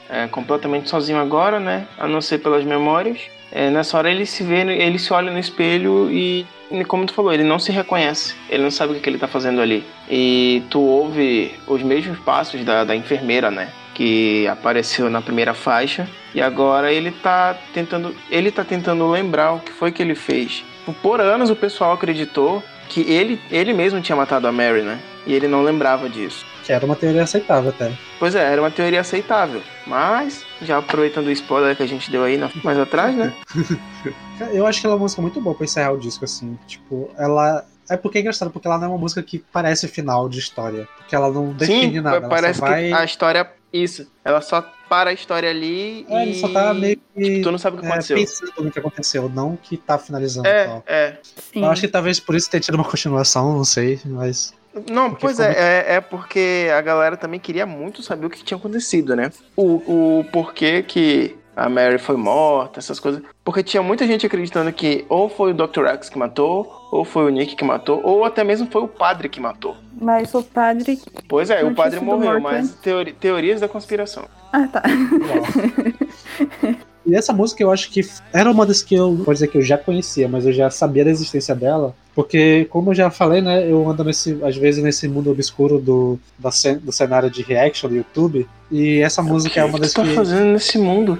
é, completamente sozinho agora, né? A não ser pelas memórias. É, nessa hora ele se vê, ele se olha no espelho e, como tu falou, ele não se reconhece. Ele não sabe o que ele tá fazendo ali. E tu ouve os mesmos passos da, da enfermeira, né? Que apareceu na primeira faixa. E agora ele tá tentando. Ele tá tentando lembrar o que foi que ele fez. Por anos o pessoal acreditou que ele, ele mesmo tinha matado a Mary, né? E ele não lembrava disso. Que era uma teoria aceitável até. Pois é, era uma teoria aceitável. Mas, já aproveitando o spoiler que a gente deu aí na- mais atrás, né? (laughs) Eu acho que ela é uma música muito boa pra encerrar o disco, assim. Tipo, ela. É porque é engraçado, porque ela não é uma música que parece final de história. Porque ela não define Sim, nada. ela parece vai... que a história. Isso. Ela só para a história ali É, e. ele só tá meio que. Tu não sabe o que é, aconteceu. pensando no que aconteceu, não que tá finalizando e É, tal. é. sim. Eu acho que talvez por isso tenha tido uma continuação, não sei, mas. Não, Porque pois é, é, é porque a galera também queria muito saber o que tinha acontecido, né? O, o porquê que a Mary foi morta, essas coisas. Porque tinha muita gente acreditando que ou foi o Dr. X que matou, ou foi o Nick que matou, ou até mesmo foi o padre que matou. Mas o padre. Pois é, o padre morreu, morto, mas teori- teorias da conspiração. Ah, tá. (laughs) E essa música eu acho que era uma das que eu, pode dizer que eu já conhecia, mas eu já sabia da existência dela, porque como eu já falei, né, eu ando nesse, às vezes nesse mundo obscuro do, da do cenário de reaction do YouTube, e essa música é uma o que das tu tá que fazendo nesse mundo?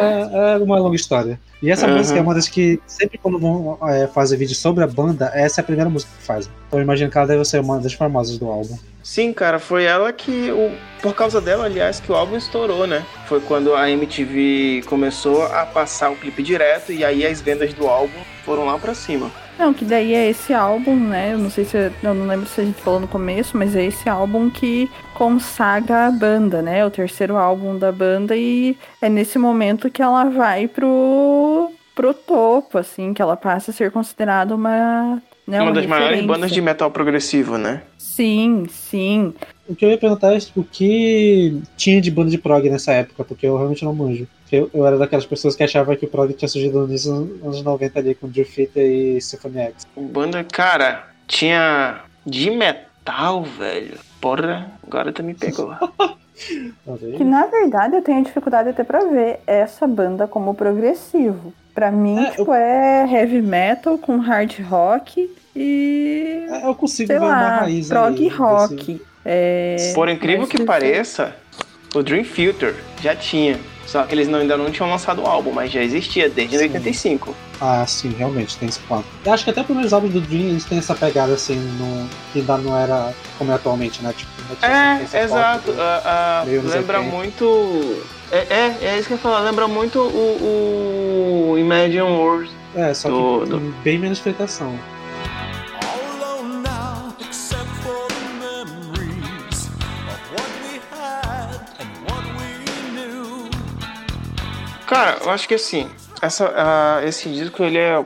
é, é uma longa história. E essa Uhum. música é uma das que sempre quando vão é, fazer vídeo sobre a banda, essa é a primeira música que fazem. Então eu imagino que ela deve ser uma das famosas do álbum. Sim, cara, foi ela que. O, por causa dela, aliás, que o álbum estourou, né? Foi quando a MTV começou a passar o clipe direto e aí as vendas do álbum foram lá pra cima. Não, que daí é esse álbum, né? Eu não sei se. Eu não lembro se a gente falou no começo, mas é esse álbum que consagra a banda, né? É o terceiro álbum da banda e é nesse momento que ela vai pro, pro topo, assim, que ela passa a ser considerada uma. Né, Uma das maiores referência. bandas de metal progressivo, né? Sim, sim. O que eu ia perguntar é tipo, o que tinha de banda de prog nessa época, porque eu realmente não manjo. Eu, eu era daquelas pessoas que achava que o prog tinha surgido nos anos 90 ali com Dream Theater e Symphony X. Banda, cara, tinha de metal, velho. Porra, agora tu me pegou. (laughs) Que na verdade eu tenho dificuldade até pra ver essa banda como progressivo. Pra mim, É, tipo, é heavy metal com hard rock e. É, Eu consigo sei ver uma lá, raiz prog aí, rock. É, Por incrível mas que pareça, o Dream Theater já tinha. Só que eles não- ainda não tinham lançado o álbum, mas já existia desde Sim. 85. Ah, sim, realmente, tem esse ponto. Eu acho que até os primeiros álbuns do Dream eles têm essa pegada assim, no, que ainda não era como é atualmente, né? Tipo, É, exato. do- meio anos lembra 80. muito. É, é, é isso que eu ia falar. Lembra muito o, o Imagine World. É, só que do- com do- bem menos freitação. Cara, eu acho que assim, essa, ah, esse disco ele é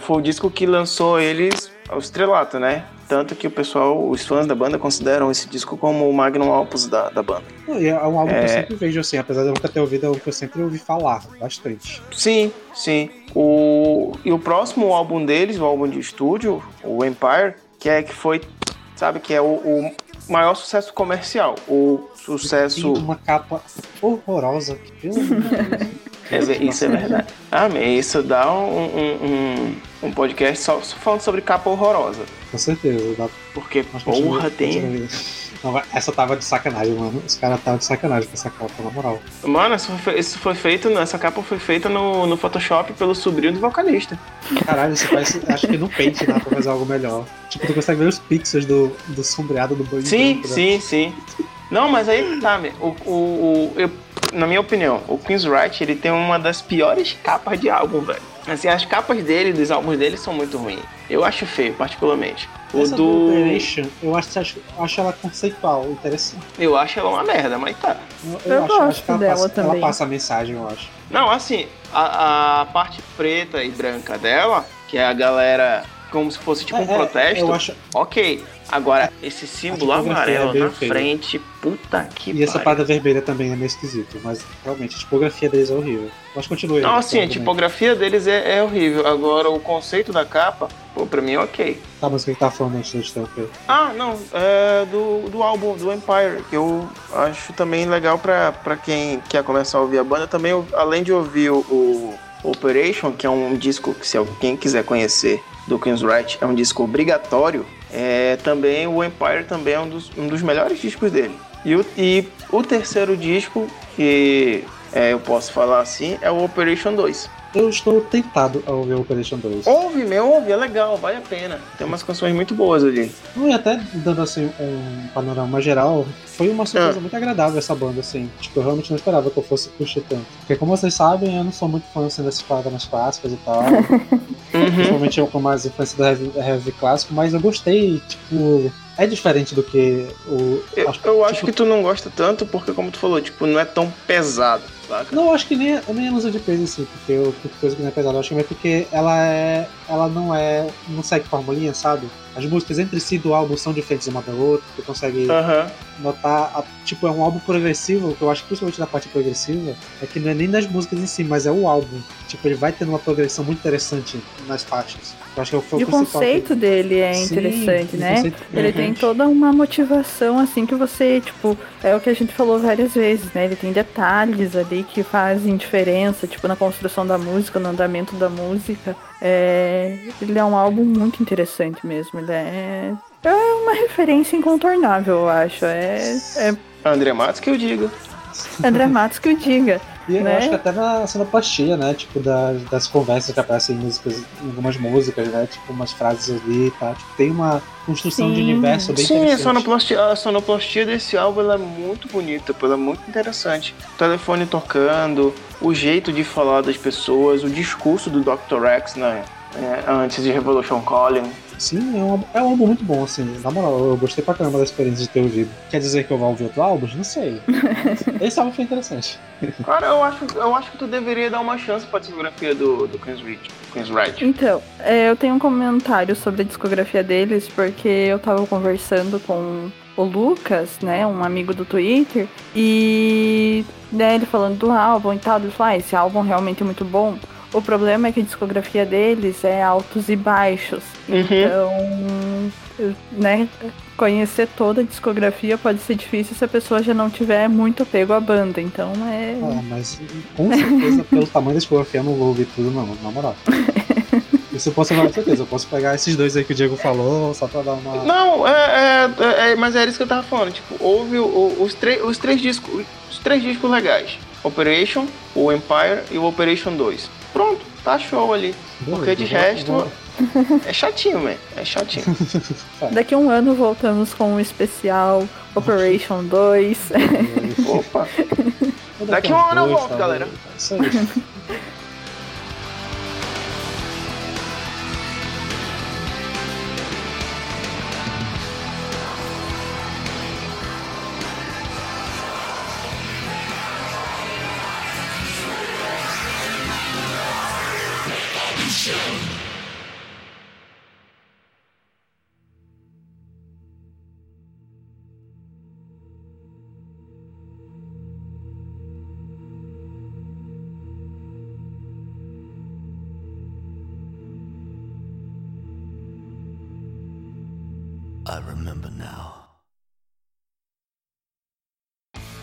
foi o disco que lançou eles ao estrelato, né? Tanto que o pessoal, os fãs da banda consideram esse disco como o magnum opus da, da banda. É um álbum que É. eu sempre vejo assim, apesar de eu nunca ter ouvido, é um que eu sempre ouvi falar bastante. Sim, sim. O, e o próximo álbum deles, o álbum de estúdio, o Empire, que é que foi, sabe, que é o, o maior sucesso comercial. O sucesso. Tem uma capa horrorosa. que, Pelo. (laughs) É, isso é verdade. (laughs) Ah, man, isso dá um, um, um, um podcast só, só falando sobre capa horrorosa. Com certeza. Dá, Porque, mas porra, tem. Não, essa tava de sacanagem, mano. Os caras estavam de sacanagem com essa capa, na moral. Mano, isso foi, isso foi feito, essa capa foi feita no, no Photoshop pelo sobrinho do vocalista. Caralho, isso parece. Acho que no Paint dá pra fazer algo melhor. Tipo, tu consegue ver os pixels do, do sombreado do banho. Sim, branco, né? sim, sim. Não, mas aí tá, o, o, o- eu- na minha opinião, o Queen's Right, ele tem uma das piores capas de álbum, velho. Assim, as capas dele, dos álbuns dele, são muito ruins. Eu acho feio, particularmente. O Essa do do. Operation, eu acho, acho, acho ela conceitual, interessante. Eu acho ela uma merda, mas tá. Eu, Eu acho, acho gosto que ela dela passa, ela também. passa a mensagem, eu acho. Não, assim, a, a parte preta e branca dela, que é a galera como se fosse tipo um É, é, protesto, Eu acho, ok. Agora, esse símbolo amarelo é na feia. frente, puta que e essa pariu. parada vermelha também é meio esquisito, mas realmente a tipografia deles é horrível. Mas continue. Não, aí, assim, a tipografia deles é, é horrível. Agora, o conceito da capa, pô, pra mim é ok. Tá, mas o que tá falando antes do tempo? Ah, não, é do, do álbum, do Empire, que eu acho também legal pra, pra quem quer começar a ouvir a banda. Também, além de ouvir o, o Operation, que é um disco que se alguém quiser conhecer do Queen's Right, é um disco obrigatório, é, também o Empire também é um dos, um dos melhores discos dele. E o, e o terceiro disco, que é, eu posso falar assim, é o Operation 2. Eu estou tentado a ouvir o Operation 2. Ouve, meu, ouve, é legal, vale a pena. Tem umas canções muito boas ali. E até dando assim um panorama geral, foi uma surpresa Ah. muito agradável essa banda, assim. Tipo, eu realmente não esperava que eu fosse curtir tanto. Porque como vocês sabem, eu não sou muito fã assim, dessas paradas mais clássicas e tal. (laughs) Uhum. Principalmente eu com mais influência do heavy, heavy clássico, mas eu gostei, tipo. É diferente do que o. Eu, eu acho tipo, que tu não gosta tanto porque, como tu falou, tipo, não é tão pesado, saca? Não, acho que nem, nem a usa de peso em si, porque eu coisa que não é pesada. Eu acho que é porque ela é. Ela não é. não segue formulinha, sabe? As músicas entre si do álbum são diferentes uma da outra, tu consegue notar. a- tipo, é um álbum progressivo, que eu acho que principalmente na parte progressiva, é que não é nem das músicas em si, mas é o álbum. Tipo, ele vai tendo uma progressão muito interessante nas faixas. Eu acho que foi E o conceito dele é Sim, interessante, o né? conceito- Ele Uhum. tem toda uma motivação, assim, que você, tipo, é o que a gente falou várias vezes, né? Ele tem detalhes ali que fazem diferença, tipo, na construção da música, no andamento da música. É... Ele é um álbum muito interessante mesmo. Ele é. É uma referência incontornável, eu acho. É, é André Matos que eu digo. André Matos que o diga. E eu né? acho que até na sonoplastia, né? Tipo, das, das conversas que aparecem em músicas, em algumas músicas, né? Tipo, umas frases ali, tá? Tipo, tem uma construção de Sim. universo bem Sim, a interessante. sonoplastia, a sonoplastia desse álbum ela é muito bonita, pô, ela é muito interessante. O telefone tocando, o jeito de falar das pessoas, o discurso do Dr. Rex na, é, antes de Revolution Calling. Sim, é um, é um álbum muito bom, assim. Na moral, eu gostei pra caramba da experiência de ter ouvido. Quer dizer que eu vou ouvir outro álbum? Não sei. (laughs) Esse álbum foi interessante. Cara, eu acho, eu acho que tu deveria dar uma chance pra discografia do, do Queen's Rich. Queen's Right. Então, é, eu tenho um comentário sobre a discografia deles, porque eu tava conversando com o Lucas, né, um amigo do Twitter, e né, ele falando do álbum e tal, ele falou, ah, esse álbum realmente é muito bom. O problema é que a discografia deles é altos e baixos. Então, né, conhecer toda a discografia pode ser difícil se a pessoa já não tiver muito apego à banda. Então é. Ah, mas com certeza, (laughs) pelo tamanho da discografia, eu não vou ouvir tudo, não, na moral. (laughs) Isso eu posso falar com certeza. Eu posso pegar esses dois aí que o Diego falou, só pra dar uma. Não, é, é, é- mas era isso que eu tava falando. Tipo, houve o- o- os, os três discos. Os três discos legais. Operation, o Empire e o Operation 2. Pronto, tá show ali. Porque de Beleza, resto vou- é chatinho, man. É chatinho. (laughs) Daqui a um ano voltamos com um especial Operation 2. Opa! (laughs) Daqui uns um ano eu volto, galera. Isso aí. (laughs)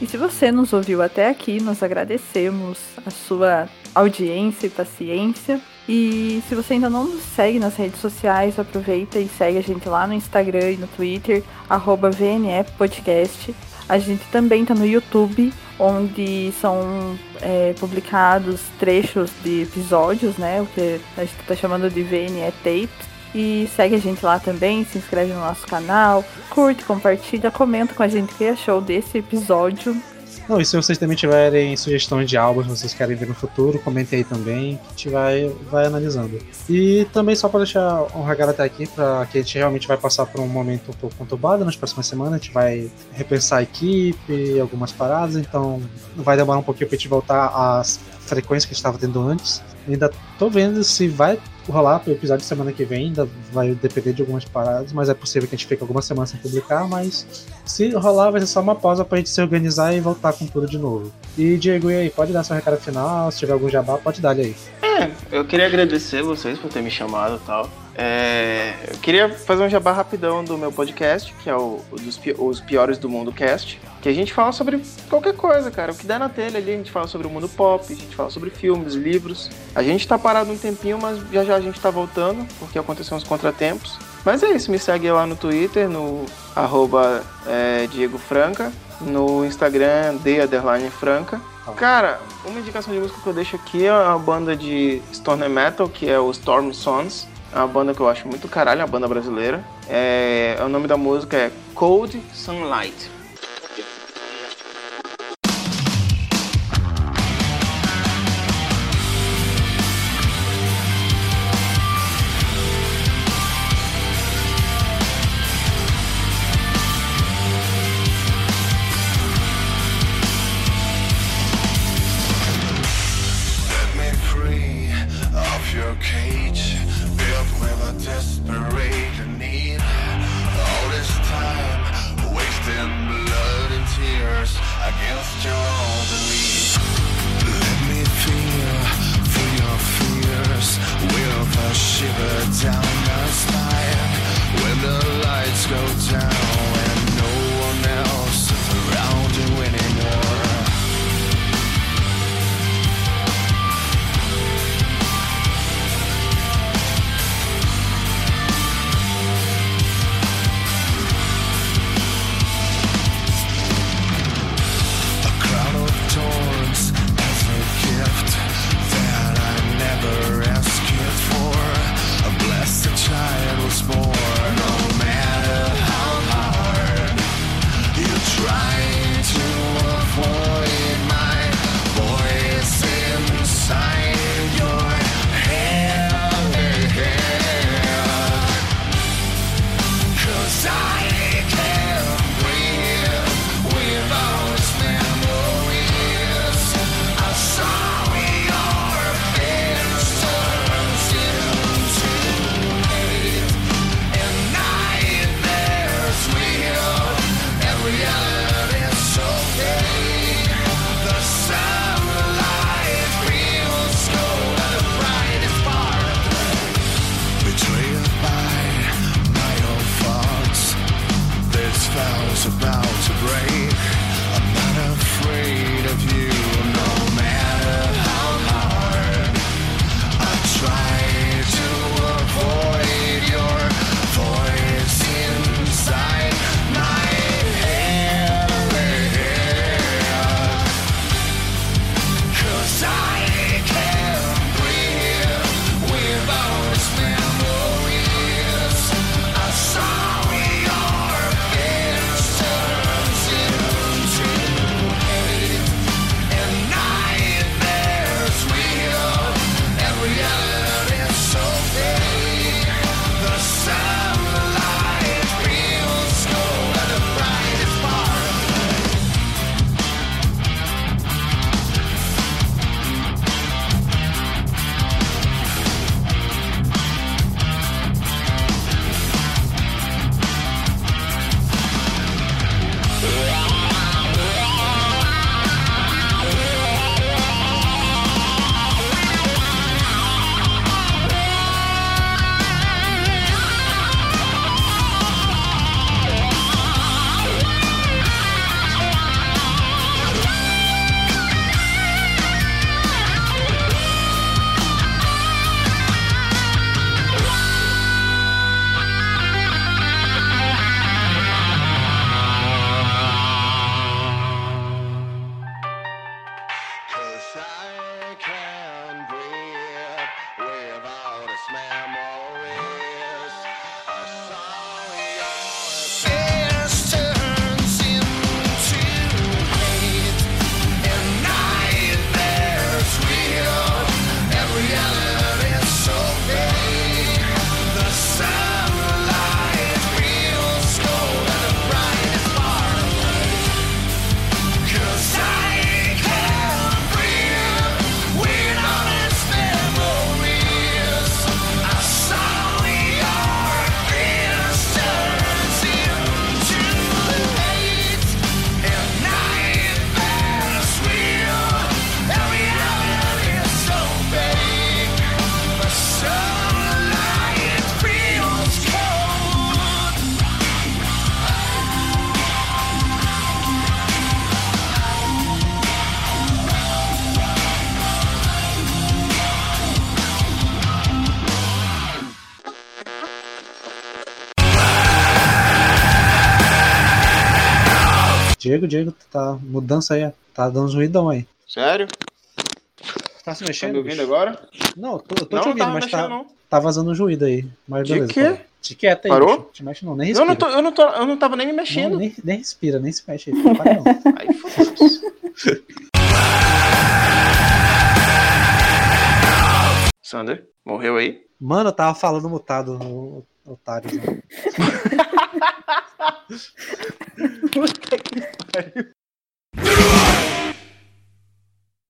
se você nos ouviu até aqui, nós agradecemos a sua audiência e paciência. E se você ainda não nos segue nas redes sociais, aproveita e segue a gente lá no Instagram e no Twitter, arroba VNE Podcast. A gente também tá no YouTube, onde são é, publicados trechos de episódios, né? O que a gente tá chamando de VNE Tapes. E segue a gente lá também, se inscreve no nosso canal, curte, compartilha, comenta com a gente o que achou desse episódio. Não, e se vocês também tiverem sugestões de álbuns que vocês querem ver no futuro, comentem aí também, que a gente vai, vai analisando. E também só para deixar um regalo até aqui, para que a gente realmente vai passar por um momento um pouco conturbado nas próximas semanas, a gente vai repensar a equipe, algumas paradas, então vai demorar um pouquinho pra gente voltar às frequências que a gente estava tendo antes. Ainda tô vendo se vai rolar pro episódio de semana que vem, ainda vai depender de algumas paradas, mas é possível que a gente fique algumas semanas sem publicar, mas se rolar vai ser só uma pausa pra gente se organizar e voltar com tudo de novo. E Diego, e aí, pode dar seu recado final, se tiver algum jabá, pode dar aí. É, eu queria agradecer vocês por ter me chamado e tal. É, eu queria fazer um jabá rapidão do meu podcast, que é o, o dos Os Piores do Mundo Cast, que a gente fala sobre qualquer coisa, cara. O que der na telha ali, a gente fala sobre o mundo pop, a gente fala sobre filmes, livros. A gente tá parado um tempinho, mas já já a gente tá voltando, porque aconteceram uns contratempos. Mas é isso, me segue lá no Twitter, no arroba é, Diego Franca, no Instagram, de Franca. Cara, uma indicação de música que eu deixo aqui é a banda de Stoner Metal, que é o Storm Sons. É uma banda que eu acho muito caralho, é uma banda brasileira. É, o nome da música é Cold Sunlight. Diego, Diego, tá mudança aí, tá dando uns ruidão aí. Sério? Tá se Tá mexendo? me ouvindo bicho? agora? Não, eu tô, eu tô não, te não ouvindo, tava mas mexendo, tá, não. tá vazando um ruído aí. Mas De beleza. quê? Te quieta aí, Parou? bicho. Te mexe não, nem Eu respira. não, tô, eu, não tô, eu não tava nem me Não, mexendo. nem, nem respira, nem se mexe aí. parado, não. Aí foda-se. Sander, morreu aí? Mano, eu tava falando mutado Otários. Né? (laughs) Puta que pariu.